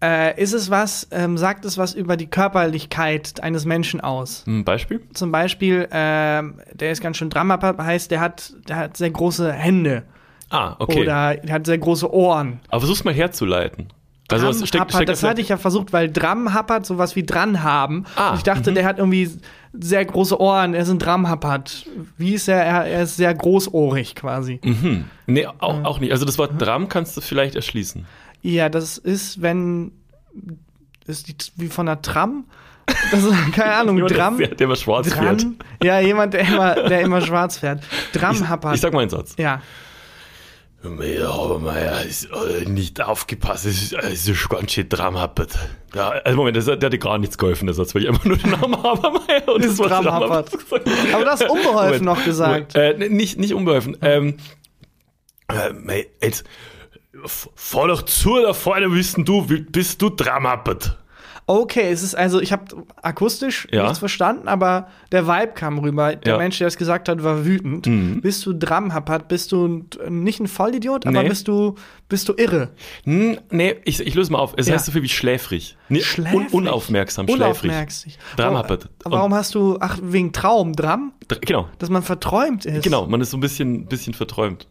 Äh, ist es was, ähm, sagt es was über die Körperlichkeit eines Menschen aus? Ein Beispiel? Zum Beispiel, ähm, der ist ganz schön Dram happert, heißt, der hat, der hat sehr große Hände. Ah, okay. Oder der hat sehr große Ohren. Aber versuch's mal herzuleiten. Also es steckt, steckt das hatte ich ja versucht, weil Dram happert sowas wie dran haben. Ah, Und ich dachte, der hat irgendwie sehr große Ohren, er ist ein Dram happert. Wie ist er? Er, er ist sehr großohrig quasi. Mhm. Nee, auch, auch nicht. Also das Wort Dram kannst du vielleicht erschließen. Ja, das ist, wenn ist die, wie von einer Tram. Das ist, keine Ahnung, Dram. Der, der immer schwarz fährt. Dran. Ja, jemand, der immer, der immer schwarz fährt. Dram happert. Ich sag mal einen Satz. ja. Ja, aber Meier ist äh, nicht aufgepasst, es ist, es ist ganz schön dramhappert. Ja, also Moment, das, der hatte gar nichts geholfen, der Satz, weil ich einfach nur den Namen Habermeier und Das das Wort Dramhappert. gesagt. Aber du hast unbeholfen Moment, noch gesagt. Moment, äh, nicht, nicht unbeholfen. Ähm, äh, mei, jetzt, fahr doch zu, da vorne wissen du, wie- bist du dramhappert. Okay, es ist also, ich habe akustisch Ja. nichts verstanden, aber der Vibe kam rüber. Der Ja. Mhm. Mensch, der es gesagt hat, war wütend. Bist du Dramhappert? Bist du nicht ein Vollidiot, aber Nee. bist du bist du irre? Hm, nee, ich, ich löse mal auf. Es Ja. heißt so viel wie schläfrig. Nee, Schläfrig? Un, unaufmerksam, schläfrig. Unaufmerksam. Dramhappert. Warum, warum hast du ach wegen Traum Dram, Dr- Genau, dass man verträumt ist? genau, man ist so ein bisschen, bisschen verträumt.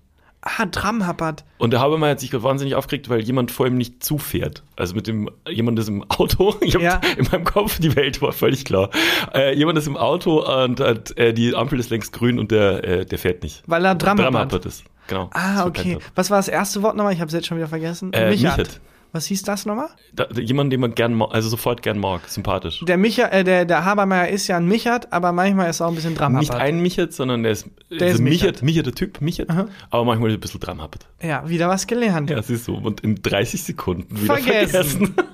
Ah, Dramhappert. Und der Habermeier hat sich gerade wahnsinnig aufgeregt, weil jemand vor ihm nicht zufährt. Also mit dem, jemand ist im Auto, ich hab Ja. in meinem Kopf, die Welt war völlig klar. Äh, jemand ist im Auto und hat, äh, die Ampel ist längst grün und der, äh, der fährt nicht. Weil er. Dramhappert ist. Genau. Ah, okay. Was war das erste Wort nochmal? Ich habe es jetzt schon wieder vergessen. Äh, Michert. Michert. Was hieß das nochmal? Da, jemand, den man gern, also sofort gern mag, sympathisch. Der Micha, äh, der, der Habermeier ist ja ein Michert, aber manchmal ist er auch ein bisschen Dramhappert. Nicht ein Michert, sondern der ist, Der ist Michert, Michert, der Typ, Michert, aber manchmal ein bisschen dramhappert. Ja, wieder was gelernt. Ja, siehst du. Und in 30 Sekunden wieder Vergessen. vergessen.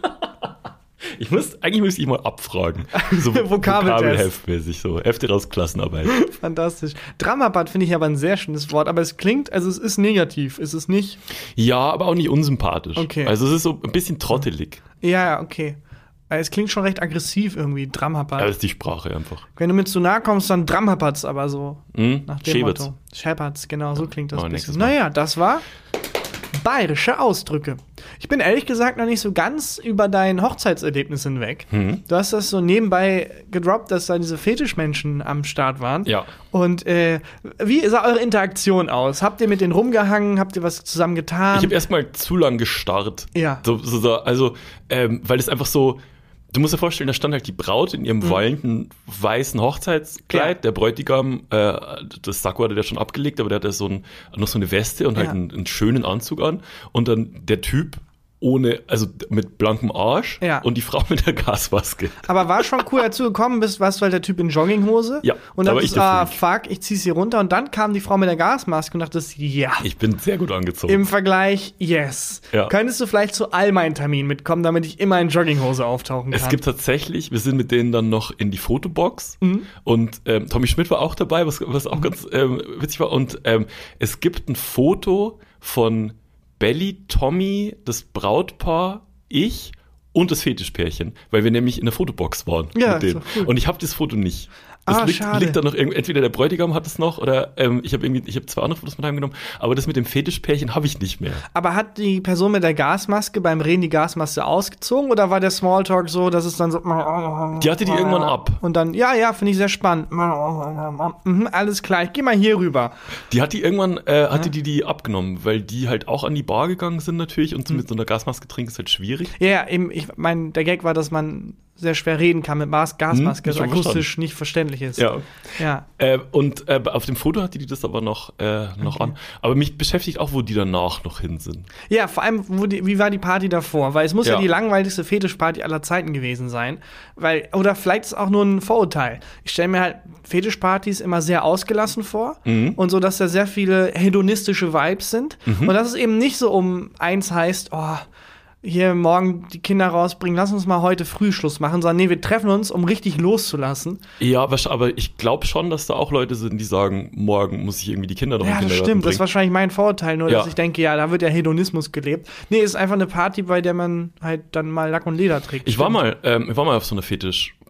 ich muss, eigentlich müsste ich mal abfragen. So. Vokabelheftmäßig, so. Hefte raus Klassenarbeit. Fantastisch. Dramhappert finde ich aber ein sehr schönes Wort, aber es klingt, also es ist negativ. Es ist nicht. Ja, aber auch nicht unsympathisch. Okay. Also es ist so ein bisschen trottelig. Ja, ja, okay. Äh, Es klingt schon recht aggressiv irgendwie, Dramhappert. Aber das ist die Sprache einfach. Wenn du mir zu nahe kommst, dann Dramhappert's aber so. Hm? Nach dem Schäbert's. Motto. Scheppert's, genau, so klingt das bisschen. Naja, das war bayerische Ausdrücke. Ich bin ehrlich gesagt noch nicht so ganz über dein Hochzeitserlebnis hinweg. Mhm. Du hast das so nebenbei gedroppt, dass da diese Fetischmenschen am Start waren. Ja. Und äh, wie sah eure Interaktion aus? Habt ihr mit denen rumgehangen? Habt ihr was zusammen getan? Ich habe erstmal zu lang gestarrt. Ja. So, so, so, also, ähm, weil es einfach so. Du musst dir vorstellen, da stand halt die Braut in ihrem wallenden weißen Hochzeitskleid. Mhm. Ja. Der Bräutigam, äh, das Sakko hatte der schon abgelegt, aber der hatte so ein, noch so eine Weste und halt Ja. einen, einen schönen Anzug an. Und dann der Typ ohne, also mit blankem Arsch Ja. und die Frau mit der Gasmaske. Aber war schon cool, du gekommen bist, warst du halt der Typ in Jogginghose. Ja, Und da dann war ich dachtest, ah, fuck, ich zieh sie runter. Und dann kam die Frau mit der Gasmaske und dachtest, ja. Ich bin sehr gut angezogen. Im Vergleich, yes. Ja. Könntest du vielleicht zu all meinen Terminen mitkommen, damit ich immer in Jogginghose auftauchen kann? Es gibt tatsächlich, wir sind mit denen dann noch in die Fotobox Mhm. und ähm, Tommy Schmidt war auch dabei, was, was auch ganz ähm, witzig war. Und ähm, es gibt ein Foto von Belly, Tommy, das Brautpaar, ich und das Fetischpärchen, weil wir nämlich in der Fotobox waren Ja, mit denen. cool. Und ich habe das Foto nicht. Das Ah, liegt, schade. liegt da noch irgendwie, entweder der Bräutigam hat es noch oder ähm, ich habe irgendwie, ich habe zwei andere Fotos mit heimgenommen, aber das mit dem Fetischpärchen habe ich nicht mehr. Aber hat die Person mit der Gasmaske beim Reden die Gasmaske ausgezogen oder war der Smalltalk so, dass es dann so. Die hatte die irgendwann ab. Und dann, ja, ja, finde ich sehr spannend. Mhm, alles klar, ich geh mal hier rüber. Die hat die irgendwann, äh, hatte die die abgenommen, weil die halt auch an die Bar gegangen sind natürlich und so mit so einer Gasmaske trinken ist halt schwierig. Ja, ja, eben, ich mein, der Gag war, dass man sehr schwer reden kann mit Mas Gasmaske, Hm, das akustisch nicht verständlich ist. Ja. Ja. Äh, und äh, auf dem Foto hatte die das aber noch, äh, noch an. Aber mich beschäftigt auch, wo die danach noch hin sind. Ja, vor allem, die, wie war die Party davor? Weil es muss ja, Ja. die langweiligste Fetischparty aller Zeiten gewesen sein. Weil, oder vielleicht ist es auch nur ein Vorurteil. Ich stelle mir halt Fetischpartys immer sehr ausgelassen vor Mhm. und so, dass da sehr viele hedonistische Vibes sind. Und dass es eben nicht so um eins heißt, oh, hier morgen die Kinder rausbringen, lass uns mal heute Frühschluss machen, sondern nee, wir treffen uns, um richtig loszulassen. Ja, aber ich glaube schon, dass da auch Leute sind, die sagen, morgen muss ich irgendwie die Kinder noch Ja, das stimmt. Das ist bringen. wahrscheinlich mein Vorurteil, nur Ja. dass ich denke, ja, da wird ja Hedonismus gelebt. Nee, ist einfach eine Party, bei der man halt dann mal Lack und Leder trägt. Ich war Stimmt. mal, ähm, ich war mal auf so einer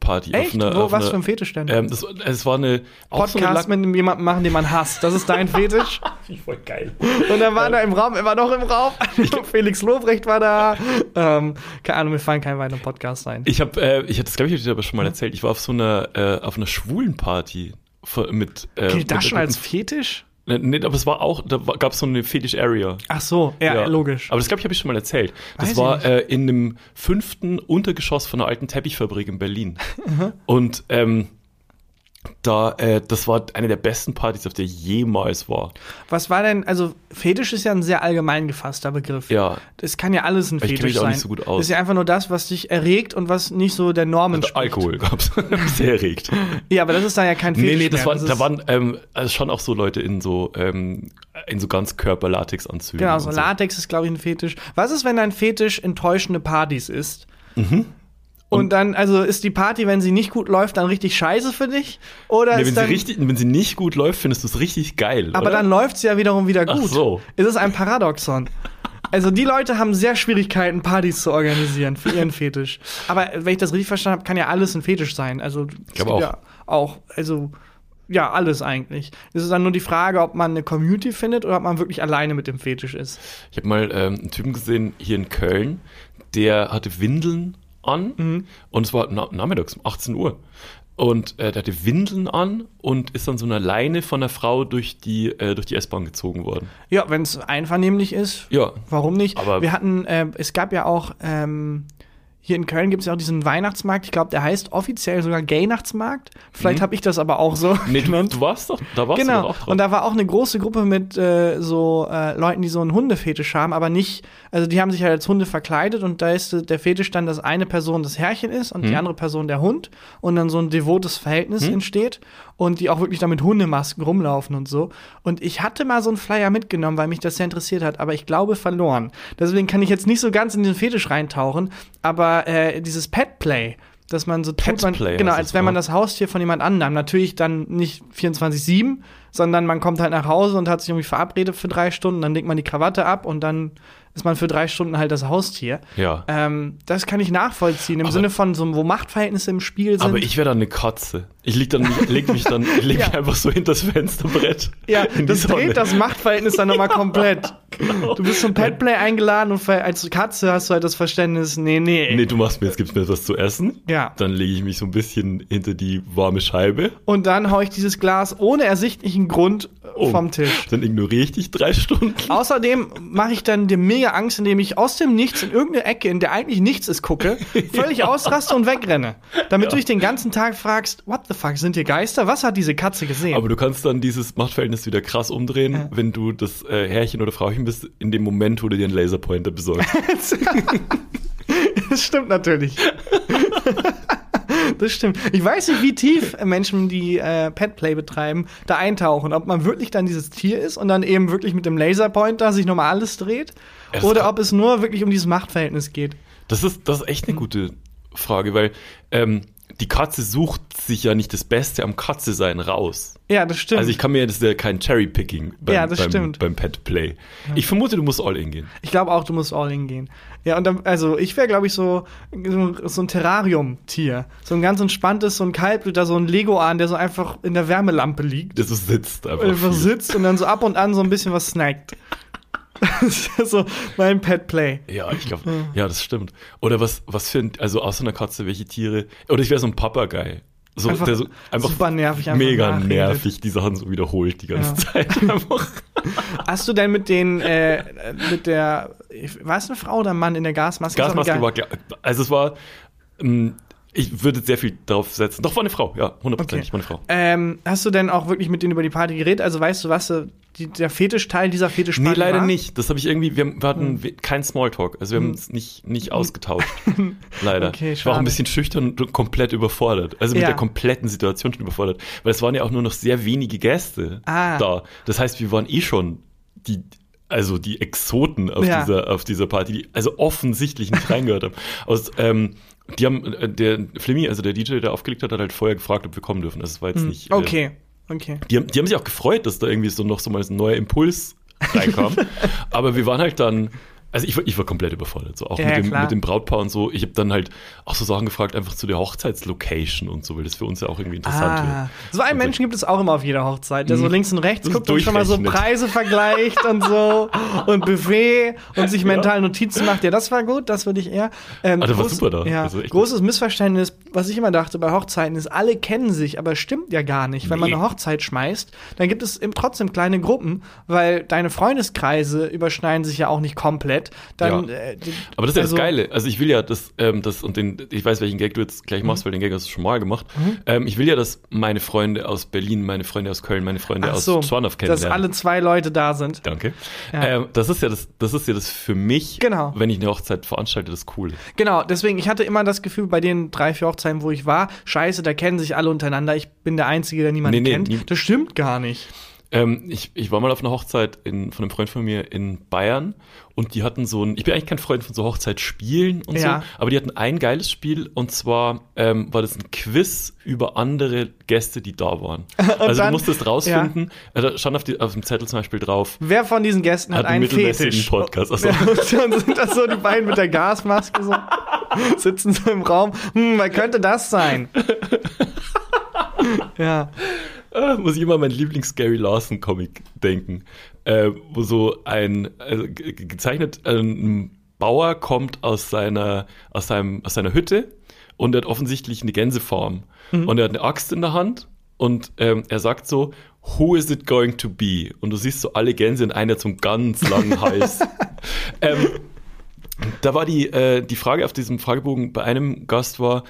Fetischparty. Echt? Auf einer, Wo, auf was einer, für ein Fetisch denn? Ähm, das, es war eine auch so eine Podcast mit jemandem machen, den man hasst. Das ist dein Fetisch. voll geil. Und dann war da im Raum, er war noch im Raum. Felix Lobrecht war da. Ähm, keine Ahnung, mir fallen keine weiteren Podcasts ein. Ich habe, äh, ich hatte das glaube ich, aber schon mal erzählt. Ich war auf so einer, äh, auf einer schwulen Party mit. Äh, Gilt das mit- schon als Fetisch? Nee, aber es war auch, da gab es so eine Fetish-Area. Ach so, ja, ja. logisch. Aber das glaube ich, habe ich schon mal erzählt. Das Weiß war äh, in einem fünften Untergeschoss von einer alten Teppichfabrik in Berlin. Und ähm, da, äh, das war eine der besten Partys, auf der ich jemals war. Was war denn, also Fetisch ist ja ein sehr allgemein gefasster Begriff. Ja. Das kann ja alles ein Fetisch ich mich sein. Auch nicht so gut aus. Das ist ja einfach nur das, was dich erregt und was nicht so der Norm also entspricht. Alkohol gab's, sehr erregt. Ja, aber das ist dann ja kein Fetisch Nee, nee, das war, das da waren ähm, also schon auch so Leute in so ähm, in so ganz Körper-Latex-Anzügen. Genau, so Latex ist, glaube ich, ein Fetisch. Was ist, wenn dein Fetisch enttäuschende Partys ist? Mhm. Und, dann, also ist die Party, wenn sie nicht gut läuft, dann richtig scheiße für dich? Oder nee, ist wenn, dann, sie richtig, wenn sie nicht gut läuft, findest du es richtig geil. Aber oder? dann läuft sie ja wiederum wieder gut. Ach so. Es ist ein Paradoxon. Also die Leute haben sehr Schwierigkeiten, Partys zu organisieren für ihren Fetisch. Aber wenn ich das richtig verstanden habe, kann ja alles ein Fetisch sein. Also ich glaube auch. Ja auch. Also ja, alles eigentlich. Es ist dann nur die Frage, ob man eine Community findet oder ob man wirklich alleine mit dem Fetisch ist. Ich habe mal ähm, einen Typen gesehen hier in Köln, der hatte Windeln an mhm. und es war na nachmittags um 18 Uhr. Und äh, der hatte Windeln an und ist dann so eine Leine von der Frau durch die, äh, durch die S-Bahn gezogen worden. Ja, wenn es einvernehmlich ist. Ja. Warum nicht? Aber wir hatten, äh, es gab ja auch ähm, hier in Köln gibt es ja auch diesen Weihnachtsmarkt. Ich glaube, der heißt offiziell sogar Gay-Nachtsmarkt. Vielleicht mhm. habe ich das aber auch so nee, genannt. Du, du warst doch, da warst genau. du auch drauf. Und da war auch eine große Gruppe mit äh, so äh, Leuten, die so einen Hundefetisch haben, aber nicht, also die haben sich halt als Hunde verkleidet und da ist der Fetisch dann, dass eine Person das Herrchen ist und mhm. die andere Person der Hund und dann so ein devotes Verhältnis mhm. entsteht und die auch wirklich da mit Hundemasken rumlaufen und so. Und ich hatte mal so einen Flyer mitgenommen, weil mich das sehr interessiert hat, aber ich glaube verloren. Deswegen kann ich jetzt nicht so ganz in den Fetisch reintauchen, aber äh, dieses Pet Play, dass man so tut man, Play, genau, als wenn man das Haustier von jemand anderem, natürlich dann nicht 24-7, sondern man kommt halt nach Hause und hat sich irgendwie verabredet für drei Stunden, dann legt man die Krawatte ab und dann ist man für drei Stunden halt das Haustier. Ja. Ähm, das kann ich nachvollziehen, im aber Sinne von so, wo Machtverhältnisse im Spiel sind. Aber ich wäre dann eine Katze. Ich leg, dann, leg mich dann ich leg ja. mich einfach so hinter das Fensterbrett. Ja, das dreht das Machtverhältnis dann nochmal komplett. genau. Du bist zum Petplay eingeladen und als Katze hast du halt das Verständnis, nee, nee. Nee, du machst mir, jetzt gibst mir etwas zu essen. Ja. Dann lege ich mich so ein bisschen hinter die warme Scheibe. Und dann hau ich dieses Glas ohne ersichtlichen Grund oh, vom Tisch. Dann ignoriere ich dich drei Stunden. Außerdem mache ich dann dir mega Angst, indem ich aus dem Nichts in irgendeine Ecke, in der eigentlich nichts ist, gucke, völlig ja. ausraste und wegrenne. Damit ja. du dich den ganzen Tag fragst, what the fuck, sind hier Geister? Was hat diese Katze gesehen? Aber du kannst dann dieses Machtverhältnis wieder krass umdrehen, ja. wenn du das äh, Herrchen oder Frauchen bist, in dem Moment, wo du dir einen Laserpointer besorgst. das stimmt natürlich. das stimmt. Ich weiß nicht, wie tief Menschen, die äh, Petplay betreiben, da eintauchen. Ob man wirklich dann dieses Tier ist und dann eben wirklich mit dem Laserpointer sich nochmal alles dreht. Oder ob es nur wirklich um dieses Machtverhältnis geht. Das ist, das ist echt eine gute Frage, weil ähm, die Katze sucht sich ja nicht das Beste am Katze sein raus. Ja, das stimmt. Also ich kann mir, das ist ja kein Cherry-Picking beim, ja, das beim, stimmt. beim Pet Play. Ich vermute, du musst all in gehen. Ich glaube auch, du musst all in gehen. Ja, und dann, also ich wäre, glaube ich, so, so ein Terrarium-Tier. So ein ganz entspanntes, so ein Kaltblüter, so ein Lego an, der so einfach in der Wärmelampe liegt. Der so sitzt einfach. Einfach sitzt und dann so ab und an so ein bisschen was snackt. das ist so mein Pet Play. Ja, ich glaube, ja, das stimmt. Oder was, was für ein, also außer einer Katze, welche Tiere? Oder ich wäre so ein Papagei. So, einfach, der so, einfach super nervig, einfach mega nachredet. nervig, die Sachen so wiederholt die ganze ja. Zeit. Hast du denn mit den, äh, mit der, war es eine Frau oder ein Mann in der Gasmaske? Gasmaske war, also es war, ähm, ich würde sehr viel darauf setzen. Doch, war eine Frau, ja, hundertprozentig, okay. war eine Frau. Ähm, hast du denn auch wirklich mit denen über die Party geredet? Also weißt du, was die, der Fetischteil dieser Fetischparty Nee, leider war? nicht. Das habe ich irgendwie, wir, wir hatten hm. keinen Smalltalk. Also wir haben hm. uns nicht, nicht hm. ausgetauscht. leider. Okay, ich war auch ein bisschen schüchtern und komplett überfordert. Also mit ja. der kompletten Situation schon überfordert. Weil es waren ja auch nur noch sehr wenige Gäste ah. da. Das heißt, wir waren eh schon die, also die Exoten auf, ja. dieser, auf dieser Party, die also offensichtlich nicht reingehört haben. Aus, ähm, die haben, äh, der Flimmy, also der DJ, der aufgelegt hat, hat halt vorher gefragt, ob wir kommen dürfen. Das war jetzt hm. nicht. Äh, okay. Die haben, die haben sich auch gefreut, dass da irgendwie so noch so mal ein neuer Impuls reinkam. Aber wir waren halt dann also ich war, ich war komplett überfordert, so auch Ja, mit, dem, mit dem Brautpaar und so. Ich habe dann halt auch so Sachen gefragt, einfach zu der Hochzeitslocation und so, weil das für uns ja auch irgendwie interessant Ah, wäre. so einen Aber- Menschen gibt es auch immer auf jeder Hochzeit, der so links und rechts guckt und schon mal so. Preise vergleicht und so und Buffet und sich mental Notizen macht. Ja, das war gut, das würde ich eher. Ähm, Ah, das war super da. Ja, Also großes Missverständnis, was ich immer dachte bei Hochzeiten, ist, alle kennen sich, aber stimmt ja gar nicht. Wenn man Nee. eine Hochzeit schmeißt, dann gibt es trotzdem kleine Gruppen, weil deine Freundeskreise überschneiden sich ja auch nicht komplett. Dann, Ja. äh, Aber das ist ja also- das Geile. Also ich will ja, dass ähm, das und den, ich weiß, welchen Gag du jetzt gleich Mhm. machst, weil den Gag hast du schon mal gemacht. Ähm, ich will ja, dass meine Freunde aus Berlin, meine Freunde aus Köln, meine Freunde Ach aus so, Schwanow dass kennenlernen. alle zwei Leute da sind. Danke. Ja. Ähm, das ist ja das, das ist ja das für mich, Genau. wenn ich eine Hochzeit veranstalte, das Coole. Genau, deswegen, ich hatte immer das Gefühl, bei den drei, vier Hochzeiten, wo ich war, scheiße, da kennen sich alle untereinander. Ich bin der Einzige, der niemanden Nee, nee, kennt. nie- das stimmt gar nicht. Ähm, ich, ich war mal auf einer Hochzeit in, von einem Freund von mir in Bayern und die hatten so ein, ich bin eigentlich kein Freund von so Hochzeitsspielen und Ja. so, aber die hatten ein geiles Spiel und zwar ähm, war das ein Quiz über andere Gäste, die da waren. also dann- du musstest rausfinden, äh, da stand auf, die, auf dem Zettel zum Beispiel drauf, Wer von diesen Gästen hat, Hat einen einen Fetisch? Podcast, ach so. Ja, und dann sind das so die beiden mit der Gasmaske so, sitzen so im Raum. Hm, wer könnte das sein? ja. Äh, muss ich immer an meinen Lieblings-Gary Larson-Comic denken, äh, wo so ein, ge- gezeichnet, ein Bauer kommt aus seiner, aus seinem, aus seiner Hütte und er hat offensichtlich eine Gänsefarm. Und er hat eine Axt in der Hand und ähm, er sagt so, Who is it going to be? Und du siehst so alle Gänse und einer einen ganz langen Hals. ähm, da war die, äh, die Frage auf diesem Fragebogen bei einem Gast war,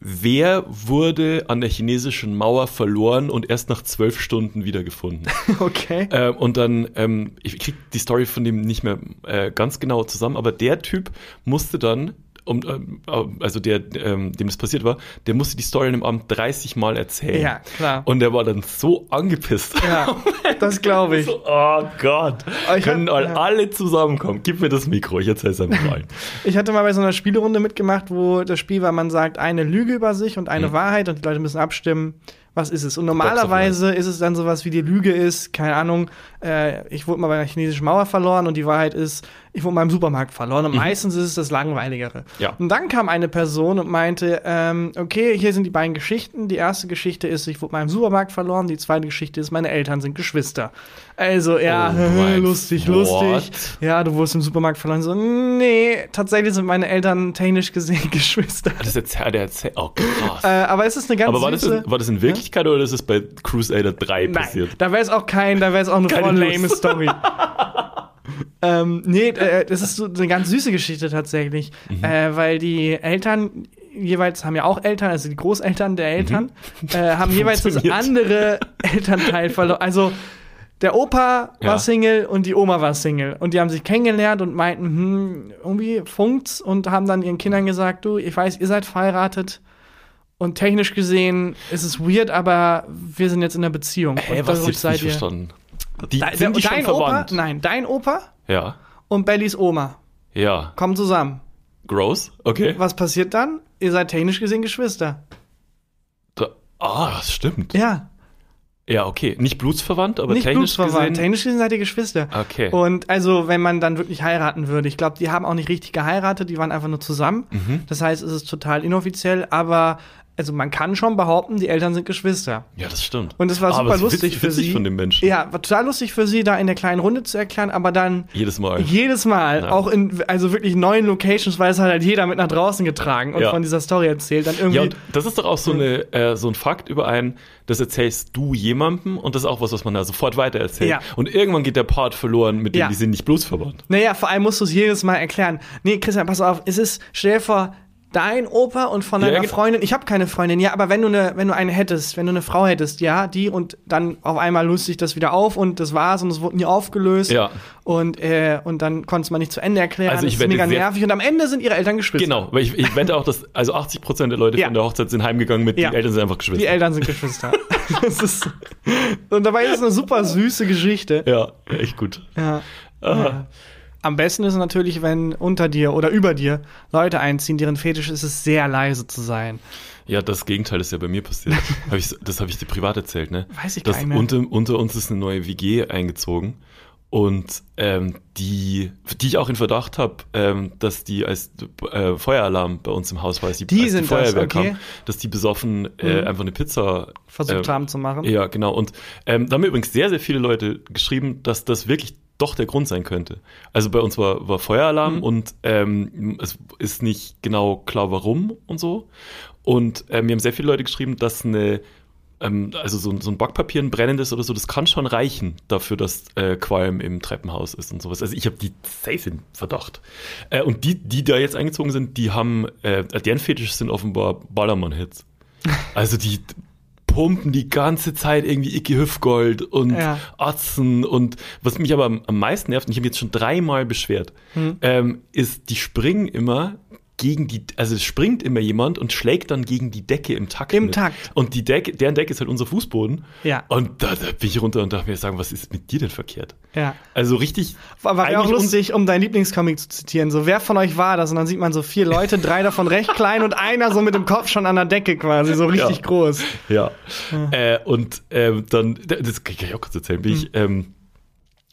wer wurde an der chinesischen Mauer verloren und erst nach zwölf Stunden wiedergefunden? Okay. ähm, und dann, ähm, ich krieg die Story von dem nicht mehr äh, ganz genau zusammen, aber der Typ musste dann, um, ähm, also der, ähm, dem das passiert war, der musste die Story an dem Abend 30 Mal erzählen. Ja, klar. Und der war dann so angepisst. Ja, das glaube ich. So, oh Gott, ich können hab- ja. alle zusammenkommen. Gib mir das Mikro, ich erzähl's einfach mal. Ich hatte mal bei so einer Spielerunde mitgemacht, wo das Spiel war, man sagt eine Lüge über sich und eine Mhm. Wahrheit und die Leute müssen abstimmen, was ist es. Und normalerweise ist es dann sowas wie die Lüge ist, keine Ahnung, äh, ich wurde mal bei einer chinesischen Mauer verloren und die Wahrheit ist, ich wurde mal im Supermarkt verloren. Und meistens ist es das Langweiligere. Mhm. Ja. Und dann kam eine Person und meinte, ähm, okay, hier sind die beiden Geschichten. Die erste Geschichte ist, ich wurde mal im Supermarkt verloren. Die zweite Geschichte ist, meine Eltern sind Geschwister. Also, ja, Oh lustig, What? lustig. Ja, du wurdest im Supermarkt verloren. So, nee, tatsächlich sind meine Eltern technisch gesehen Geschwister. Das erzählt, der erzählt, oh krass. Äh, aber es ist eine ganz Aber war das, süße. in, war das in Wirklichkeit oder ist es bei Crusader 3 passiert? Nein, da wäre es auch kein, da wäre es auch eine Keine voll lame Story. ähm, nee, äh, das ist so eine ganz süße Geschichte tatsächlich, Mhm. äh, weil die Eltern jeweils haben ja auch Eltern, also die Großeltern der Eltern, äh, haben jeweils das andere Elternteil verloren. Also der Opa war Ja. Single und die Oma war Single. Und die haben sich kennengelernt und meinten, hm, irgendwie funkt's und haben dann ihren Kindern gesagt, du, ich weiß, ihr seid verheiratet. Und technisch gesehen ist es weird, aber wir sind jetzt in einer Beziehung. Und was ich nicht verstanden? Die, Dein, sind die dein schon Opa, nein, dein Opa Ja, und Bellys Oma ja. kommen zusammen. Gross, okay. Was passiert dann? Ihr seid technisch gesehen Geschwister. Ah, das stimmt. Ja, Ja, okay. Nicht blutsverwandt, aber nicht technisch blutsverwandt. gesehen. Technisch gesehen seid ihr Geschwister. Okay. Und also, wenn man dann wirklich heiraten würde, ich glaube, die haben auch nicht richtig geheiratet, die waren einfach nur zusammen. Mhm. Das heißt, es ist total inoffiziell, aber also man kann schon behaupten, die Eltern sind Geschwister. ja, das stimmt. Und es war super aber es lustig witz- für witzig sie. von dem Menschen. Ja, war total lustig für sie, da in der kleinen Runde zu erklären, aber dann Jedes Mal. jedes Mal, Ja. auch in also wirklich neuen Locations, weil es hat halt jeder mit nach draußen getragen und Ja. von dieser Story erzählt. Dann irgendwie. Ja, und das ist doch auch so, eine, äh, so ein Fakt über einen, das erzählst du jemandem und das ist auch was, was man da sofort weitererzählt. Ja. Und irgendwann geht der Part verloren, mit dem Ja. die sind nicht blutsverwandt. Naja, vor allem musst du es jedes Mal erklären. Nee, Christian, pass auf, es ist, stell dir vor, dein Opa und von Ja, deiner genau. Freundin, ich habe keine Freundin, ja, aber wenn du eine, wenn du eine hättest, wenn du eine Frau hättest, ja, die und dann auf einmal löst sich das wieder auf und das war's und es wurde nie aufgelöst Ja. und äh, und dann konnte es man nicht zu Ende erklären. Also ich das ist mega nervig und am Ende sind ihre Eltern Geschwister. Genau, weil ich, ich wette auch, dass also 80 Prozent der Leute Ja. von der Hochzeit sind heimgegangen mit, Ja. die Eltern sind einfach Geschwister. Die Eltern sind Geschwister. das ist, und dabei ist es eine super süße Geschichte. Ja, echt gut. Ja. ja. Am besten ist es natürlich, wenn unter dir oder über dir Leute einziehen, deren Fetisch ist es, sehr leise zu sein. Ja, das Gegenteil ist ja bei mir passiert. hab ich, das habe ich dir privat erzählt, ne? Weiß ich das gar nicht mehr. Unter, unter uns ist eine neue WG eingezogen und ähm, die, die ich auch in Verdacht habe, ähm, dass die als äh, Feueralarm bei uns im Haus war, als die, die, als die Feuerwehr das, okay. kam, dass die besoffen äh, mhm. einfach eine Pizza versucht äh, haben zu machen. Ja, genau. Und ähm, da haben mir übrigens sehr, sehr viele Leute geschrieben, dass das wirklich doch der Grund sein könnte. Also bei uns war, war Feueralarm mhm. und ähm, es ist nicht genau klar, warum und so. Und äh, mir haben sehr viele Leute geschrieben, dass eine ähm, also so, so ein Backpapier, ein brennendes oder so, das kann schon reichen dafür, dass äh, Qualm im Treppenhaus ist und sowas. Also ich habe die safe in Verdacht. Äh, und die, die da jetzt eingezogen sind, die haben, äh, deren Fetisch sind offenbar Ballermann-Hits. Also die pumpen die ganze Zeit irgendwie Icke Hüfgold und ja. Atzen und was mich aber am, meisten nervt, und ich habe jetzt schon dreimal beschwert, hm. ähm, ist, die springen immer gegen die, also es springt immer jemand und schlägt dann gegen die Decke im Takt. Im mit. Takt. Und die Decke, deren Decke ist halt unser Fußboden. Ja. Und da, da bin ich runter und dachte mir, sagen, was ist mit dir denn verkehrt? Ja. Also richtig. War, war auch lustig, um dein Lieblingscomic zu zitieren. So, wer von euch war das? Und dann sieht man so vier Leute, drei davon recht klein und einer so mit dem Kopf schon an der Decke quasi, so richtig ja. groß. Ja. ja. Äh, und ähm, dann, das kann ich auch kurz erzählen, bin hm. ich, ähm,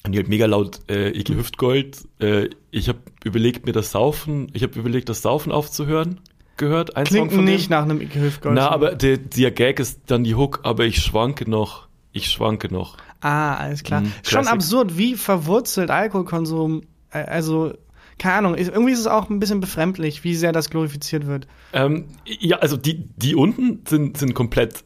und die halt mega laut äh, Ike Hüftgold. Äh, ich habe überlegt, mir das Saufen, ich habe überlegt, das Saufen aufzuhören. Gehört ein Klingt Song von nicht nach einem Ike Hüftgold. Na, aber der, der Gag ist dann die Hook, aber ich schwanke noch. Ich schwanke noch. Ah, alles klar. Mhm, Schon absurd, wie verwurzelt Alkoholkonsum, äh, also keine Ahnung, irgendwie ist es auch ein bisschen befremdlich, wie sehr das glorifiziert wird. Ähm, ja, also die, die unten sind, sind komplett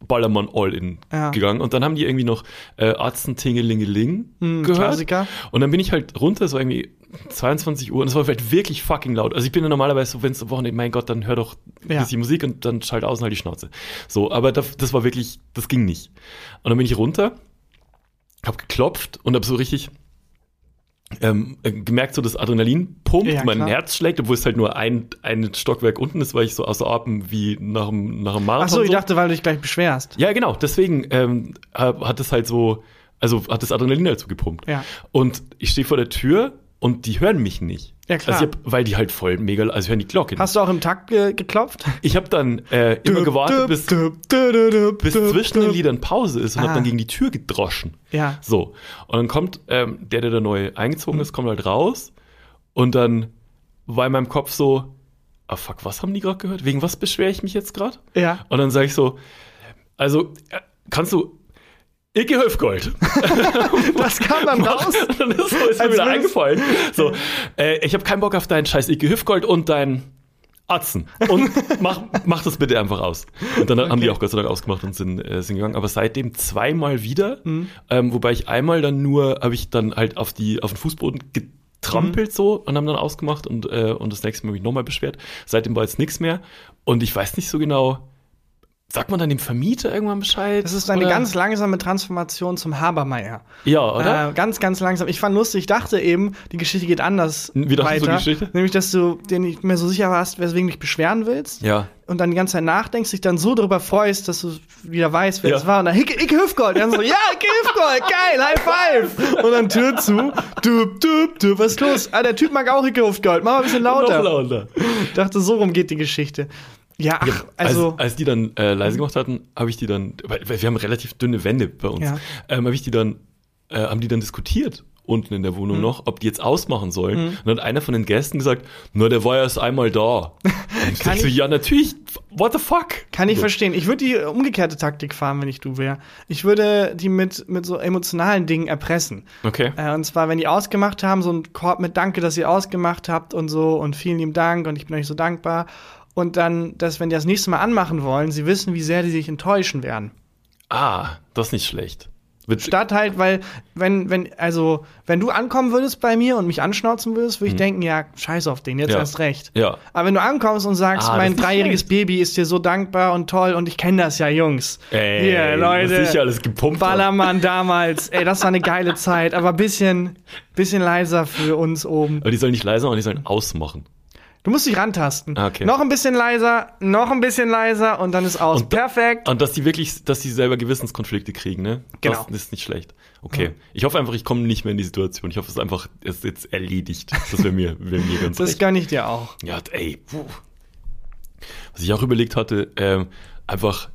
Ballermann All-In ja. gegangen. Und dann haben die irgendwie noch äh, Arzten Tingelingeling hm, gehört. Klassiker. Und dann bin ich halt runter, so irgendwie 22 Uhr und es war halt wirklich fucking laut. Also ich bin ja normalerweise so, wenn es Wochenende, mein Gott, dann hör doch ein ja. bisschen Musik und dann schalt aus und halt die Schnauze. So, aber das, das war wirklich, das ging nicht. Und dann bin ich runter, hab geklopft und hab so richtig ähm, gemerkt, so das Adrenalin pumpt, ja, mein Herz schlägt, obwohl es halt nur ein, ein Stockwerk unten ist, weil ich so außer Atem wie nach einem, nach einem Marathon. Ach so, ich dachte, weil du dich gleich beschwerst. Ja, genau. Deswegen ähm, hat es halt so, also hat das Adrenalin halt so gepumpt. Ja. Und ich stehe vor der Tür und die hören mich nicht. Ja, klar. Also hab, weil die halt voll mega, also hören die Glocke. Hast du auch im Takt ge geklopft? Ich habe dann äh, immer gewartet, bis, bis zwischen den Liedern Pause ist und ah. habe dann gegen die Tür gedroschen. Ja. So. Und dann kommt ähm, der, der da neu eingezogen ist, kommt halt raus und dann war in meinem Kopf so, ah fuck, was haben die gerade gehört? Wegen was beschwere ich mich jetzt gerade? Ja. Und dann sage ich so, also kannst du Icke Höfgold. das kam dann raus. dann ist, so, ist mir wieder eingefallen. So, äh, ich habe keinen Bock auf deinen scheiß Icke Höfgold und dein Atzen. Und mach, mach das bitte einfach aus. Und dann okay. haben die auch Gott sei Dank ausgemacht und sind, äh, sind gegangen. Aber seitdem zweimal wieder, mhm. ähm, wobei ich einmal dann nur, habe ich dann halt auf, die, auf den Fußboden getrampelt mhm. so und haben dann ausgemacht und, äh, und das nächste Mal mich nochmal beschwert. Seitdem war jetzt nichts mehr. Und ich weiß nicht so genau, Sagt man dann dem Vermieter irgendwann Bescheid? Das ist eine oder? ganz langsame Transformation zum Habermeier. Ja, oder? Äh, ganz, ganz langsam. Ich fand lustig, ich dachte eben, die Geschichte geht anders Wie weiter. Die Geschichte? Nämlich, dass du dir nicht mehr so sicher warst, weswegen du dich beschweren willst. Ja. Und dann die ganze Zeit nachdenkst, dich dann so darüber freust, dass du wieder weißt, wer ja. es war. Und dann Icke, Icke Hüfgold. Dann so, ja, Icke Hüfgold, geil, High Five. Und dann Tür zu. Dup, dup, dup, was ist los? Ah, der Typ mag auch Icke Hüfgold. Mach mal ein bisschen lauter. Noch lauter. Ich dachte, so rum geht die Geschichte. Ja, ach, ja, also. Als, als, die dann äh, leise gemacht hatten, habe ich die dann, weil, wir haben relativ dünne Wände bei uns, ja. ähm, habe ich die dann, äh, haben die dann diskutiert unten in der Wohnung mhm. noch, ob die jetzt ausmachen sollen. Mhm. Und dann hat einer von den Gästen gesagt, na, der war ja erst einmal da. Kann ich so, ja, natürlich, what the fuck? Kann ich so. verstehen. Ich würde die umgekehrte Taktik fahren, wenn ich du wäre. Ich würde die mit, mit so emotionalen Dingen erpressen. Okay. Äh, und zwar, wenn die ausgemacht haben, so ein Korb mit Danke, dass ihr ausgemacht habt und so und vielen lieben Dank und ich bin euch so dankbar und dann, dass wenn die das nächste Mal anmachen wollen, sie wissen, wie sehr die sich enttäuschen werden. Ah, das ist nicht schlecht. Statt halt, weil, wenn, wenn, also, wenn du ankommen würdest bei mir und mich anschnauzen würdest, würde ich hm. denken, ja, scheiß auf den, jetzt ja. erst recht. Ja. Aber wenn du ankommst und sagst, ah, mein dreijähriges Baby ist dir so dankbar und toll und ich kenne das ja, Jungs. Ey, Hier, Leute. Sicher alles gepumpt. Ballermann damals, ey, das war eine geile Zeit, aber bisschen, bisschen leiser für uns oben. Aber die sollen nicht leiser machen, die sollen ausmachen. Du musst dich rantasten. Ah, okay. Noch ein bisschen leiser, noch ein bisschen leiser und dann ist aus. Und Perfekt. Und dass die wirklich, dass die selber Gewissenskonflikte kriegen, ne? Genau. Das ist nicht schlecht. Okay. Ja. Ich hoffe einfach, ich komme nicht mehr in die Situation. Ich hoffe, es ist einfach es ist jetzt erledigt. Das wäre mir, wär mir ganz Das gönne ich dir auch. Ja, ey. Puh. Was ich auch überlegt hatte, ähm, einfach,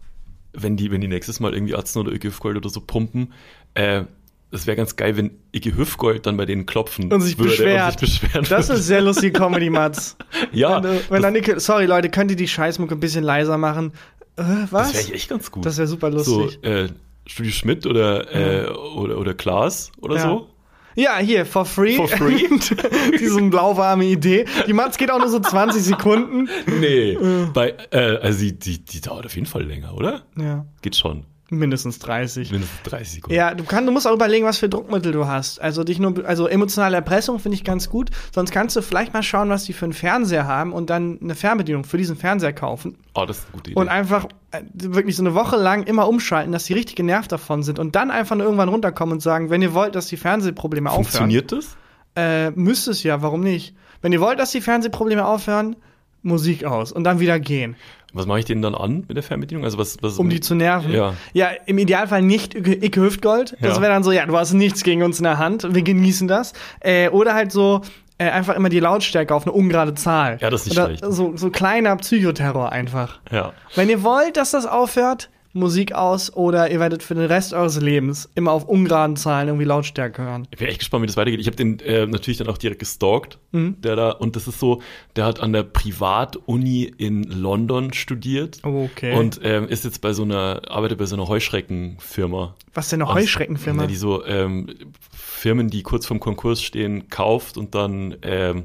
wenn die, wenn die nächstes Mal irgendwie Arzen oder Ögifgold oder so pumpen, äh, es wäre ganz geil, wenn Iggy Hüfgold dann bei denen klopfen und sich würde beschwert. und sich beschweren das würde. ist sehr lustige Comedy, Mats. ja, Wenn, du- wenn dann sorry Leute, könnt ihr die Scheißmucke ein bisschen leiser machen? Äh, was? das wäre echt ganz gut. Das wäre super so, lustig. äh, Studio Schmidt oder, äh, oder, oder Klaas oder Ja. so. Ja, hier, for free. For free? Diese lauwarme Idee. Die Mats geht auch nur so 20 Sekunden. Nee, bei, äh, also die, die, die dauert auf jeden Fall länger, oder? Ja, Geht schon. Mindestens 30. Mindestens 30 Sekunden. Ja, du, kann, du musst auch überlegen, was für Druckmittel du hast. Also dich nur, also emotionale Erpressung finde ich ganz gut. Sonst kannst du vielleicht mal schauen, was die für einen Fernseher haben und dann eine Fernbedienung für diesen Fernseher kaufen Oh, das ist eine gute Idee. und einfach äh, wirklich so eine Woche lang immer umschalten, dass die richtig genervt davon sind und dann einfach nur irgendwann runterkommen und sagen, wenn ihr wollt, dass die Fernsehprobleme aufhören, Funktioniert das? äh, müsste es ja, warum nicht? Wenn ihr wollt, dass die Fernsehprobleme aufhören, Musik aus und dann wieder gehen, Was mache ich denen dann an mit der Fernbedienung? Also was, was um die zu nerven. Ja. Ja, im Idealfall nicht Icke Hüftgold. Das Ja. wäre dann so, ja, du hast nichts gegen uns in der Hand, wir genießen das. Äh, oder halt so äh, einfach immer die Lautstärke auf eine ungerade Zahl. Ja, das ist nicht oder schlecht. So, so kleiner Psychoterror einfach. Ja. Wenn ihr wollt, dass das aufhört, Musik aus oder ihr werdet für den Rest eures Lebens immer auf ungeraden Zahlen irgendwie Lautstärke hören. Ich bin echt gespannt, wie das weitergeht. Ich habe den äh, natürlich dann auch direkt gestalkt, Mhm. der da, und das ist so, der hat an der Privatuni in London studiert. Okay. Und ähm, ist jetzt bei so einer, arbeitet bei so einer Heuschreckenfirma. Was ist denn eine Also, Heuschreckenfirma? Ja, die so ähm, Firmen, die kurz vorm Konkurs stehen, kauft und dann ähm,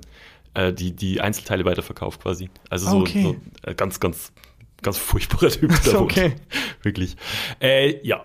äh, die, die Einzelteile weiterverkauft quasi. Also so, Okay. so äh, ganz, ganz, ganz furchtbarer Typ. Wohnt. okay. Wirklich. Äh, ja.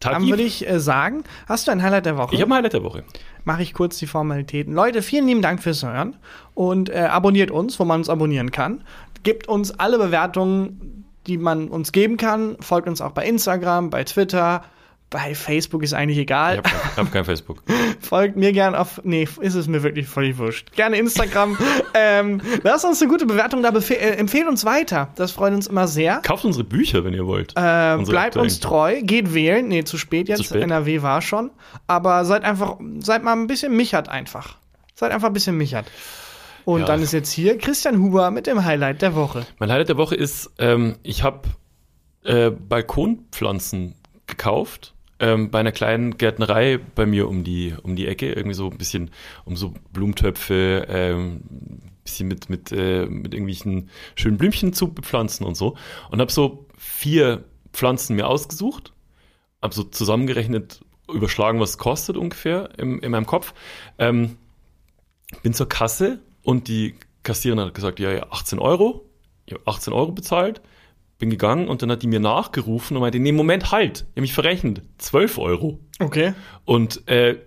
Dann würde ich äh, sagen, hast du ein Highlight der Woche? ich habe ein Highlight der Woche. mache ich kurz die Formalitäten. Leute, vielen lieben Dank fürs Hören und äh, abonniert uns, wo man uns abonnieren kann. Gebt uns alle Bewertungen, die man uns geben kann. Folgt uns auch bei Instagram, bei Twitter. Bei Facebook ist eigentlich Ich egal. habe kein, hab kein Facebook. Folgt mir gern auf. Nee, ist es mir wirklich völlig wurscht. Gerne Instagram. ähm, lasst uns eine gute Bewertung da. Äh, empfehlt uns weiter. Das freut uns immer sehr. Kauft unsere Bücher, wenn ihr wollt. Äh, bleibt aktuellen. uns treu, geht wählen. Nee, zu spät jetzt. Zu spät. NRW war schon. Aber seid einfach, seid mal ein bisschen michert einfach. Seid einfach ein bisschen michert. Und Ja. dann ist jetzt hier Christian Huber mit dem Highlight der Woche. Mein Highlight der Woche ist, ähm, ich habe äh, Balkonpflanzen gekauft. Ähm, bei einer kleinen Gärtnerei bei mir um die, um die Ecke, irgendwie so ein bisschen um so Blumentöpfe, ähm, bisschen mit, mit, äh, mit irgendwelchen schönen Blümchen zu bepflanzen und so. Und habe so vier Pflanzen mir ausgesucht, habe so zusammengerechnet, überschlagen, was es kostet ungefähr im, in meinem Kopf. Ähm, bin zur Kasse und die Kassiererin hat gesagt, ja, ja, 18 Euro. Ich habe 18 Euro bezahlt, bin gegangen und dann hat die mir nachgerufen und meinte, nee, Moment, halt, ich habe mich verrechnet, 12 Euro. Okay. Und äh,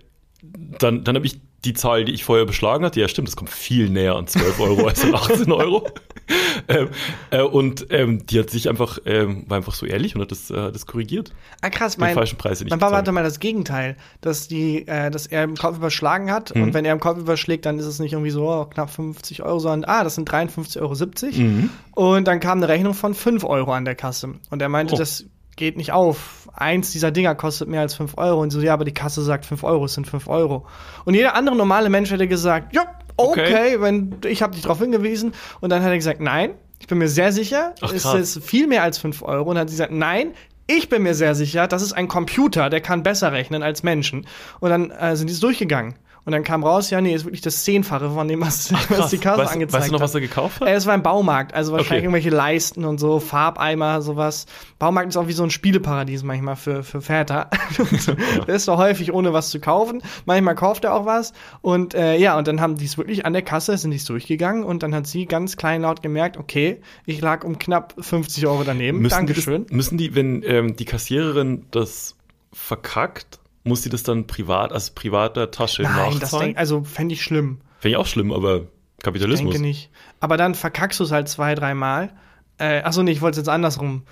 dann, dann habe ich die Zahl, die ich vorher beschlagen hatte, ja stimmt, das kommt viel näher an 12 Euro als an 18 Euro. ähm, äh, und ähm, die hat sich einfach, ähm, war einfach so ehrlich und hat das, äh, das korrigiert. Ah, krass, mein, falschen Preis, den ich mein Papa hatte mal das Gegenteil, dass die, äh, dass er im Kopf überschlagen hat und wenn er im Kopf überschlägt, dann ist es nicht irgendwie so oh, knapp 50 Euro, sondern ah, das sind 53,70 Euro. Mhm. Und dann kam eine Rechnung von 5 Euro an der Kasse. Und er meinte, Oh. das geht nicht auf. Eins dieser Dinger kostet mehr als 5 Euro. Und so, ja, aber die Kasse sagt 5 Euro, es sind 5 Euro. Und jeder andere normale Mensch hätte gesagt, ja, okay, Okay. wenn ich habe dich darauf hingewiesen. Und dann hat er gesagt, nein, ich bin mir sehr sicher, Ach, es ist viel mehr als 5 Euro. Und dann hat sie gesagt, nein, ich bin mir sehr sicher, das ist ein Computer, der kann besser rechnen als Menschen. Und dann äh, sind die es durchgegangen. Und dann kam raus, ja, nee, ist wirklich das Zehnfache von dem, was, was die Kasse weißt, angezeigt weißt du noch, hat. was er gekauft hat? Äh, es war ein Baumarkt, also wahrscheinlich Okay. irgendwelche Leisten und so, Farbeimer, sowas. Baumarkt ist auch wie so ein Spieleparadies manchmal für, für Väter. Der ist doch häufig ohne was zu kaufen. Manchmal kauft er auch was. Und äh, ja, und dann haben die es wirklich an der Kasse, sind die es durchgegangen und dann hat sie ganz kleinlaut gemerkt, okay, ich lag um knapp 50 Euro daneben. Müssen die, Dankeschön. das, müssen die, wenn ähm, die Kassiererin das verkackt, muss sie das dann privat, als privater Tasche Nein, das nachzahlen? denk, also fände ich schlimm. Finde ich auch schlimm, aber Kapitalismus. Denke nicht. Aber dann verkackst du es halt zwei, dreimal. Äh, achso, nee, ich wollte es jetzt andersrum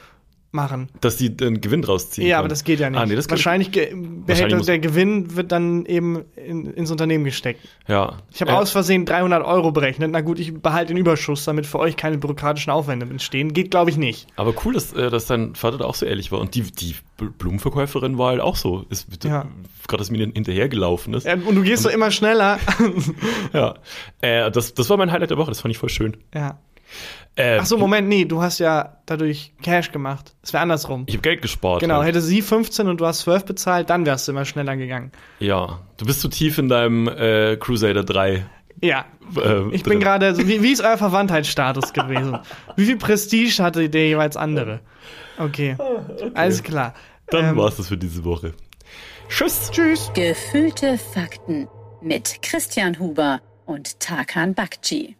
machen. Dass die den Gewinn rausziehen. Ja, kann. aber das geht ja nicht. Ah, nee, Wahrscheinlich ge behält der Gewinn wird dann eben in, ins Unternehmen gesteckt. Ja. Ich habe Äh, aus Versehen 300 Euro berechnet. Na gut, ich behalte den Überschuss, damit für euch keine bürokratischen Aufwände entstehen. Geht, glaube ich, nicht. Aber cool, dass, äh, dass dein Vater da auch so ehrlich war. Und die, die Bl- Blumenverkäuferin war halt auch so. Ist, Ja. Gerade, dass mir hinterhergelaufen ist. Ja, und du gehst so immer schneller. Ja. Äh, das, das war mein Highlight der Woche. Das fand ich voll schön. ja. Ähm, Ach so, Moment, nee, du hast ja dadurch Cash gemacht. Es wäre andersrum. Ich habe Geld gespart. Genau, halt. hätte sie 15 und du hast 12 bezahlt, dann wärst du immer schneller gegangen. Ja, du bist zu tief in deinem äh, Crusader 3. Ja, äh, ich bin gerade, so, wie, wie ist euer Verwandtheitsstatus gewesen? Wie viel Prestige hatte der jeweils andere? Okay, okay. alles klar. Dann ähm, war's das für diese Woche. Tschüss. Tschüss. Gefühlte Fakten mit Christian Huber und Tarkan Bakci.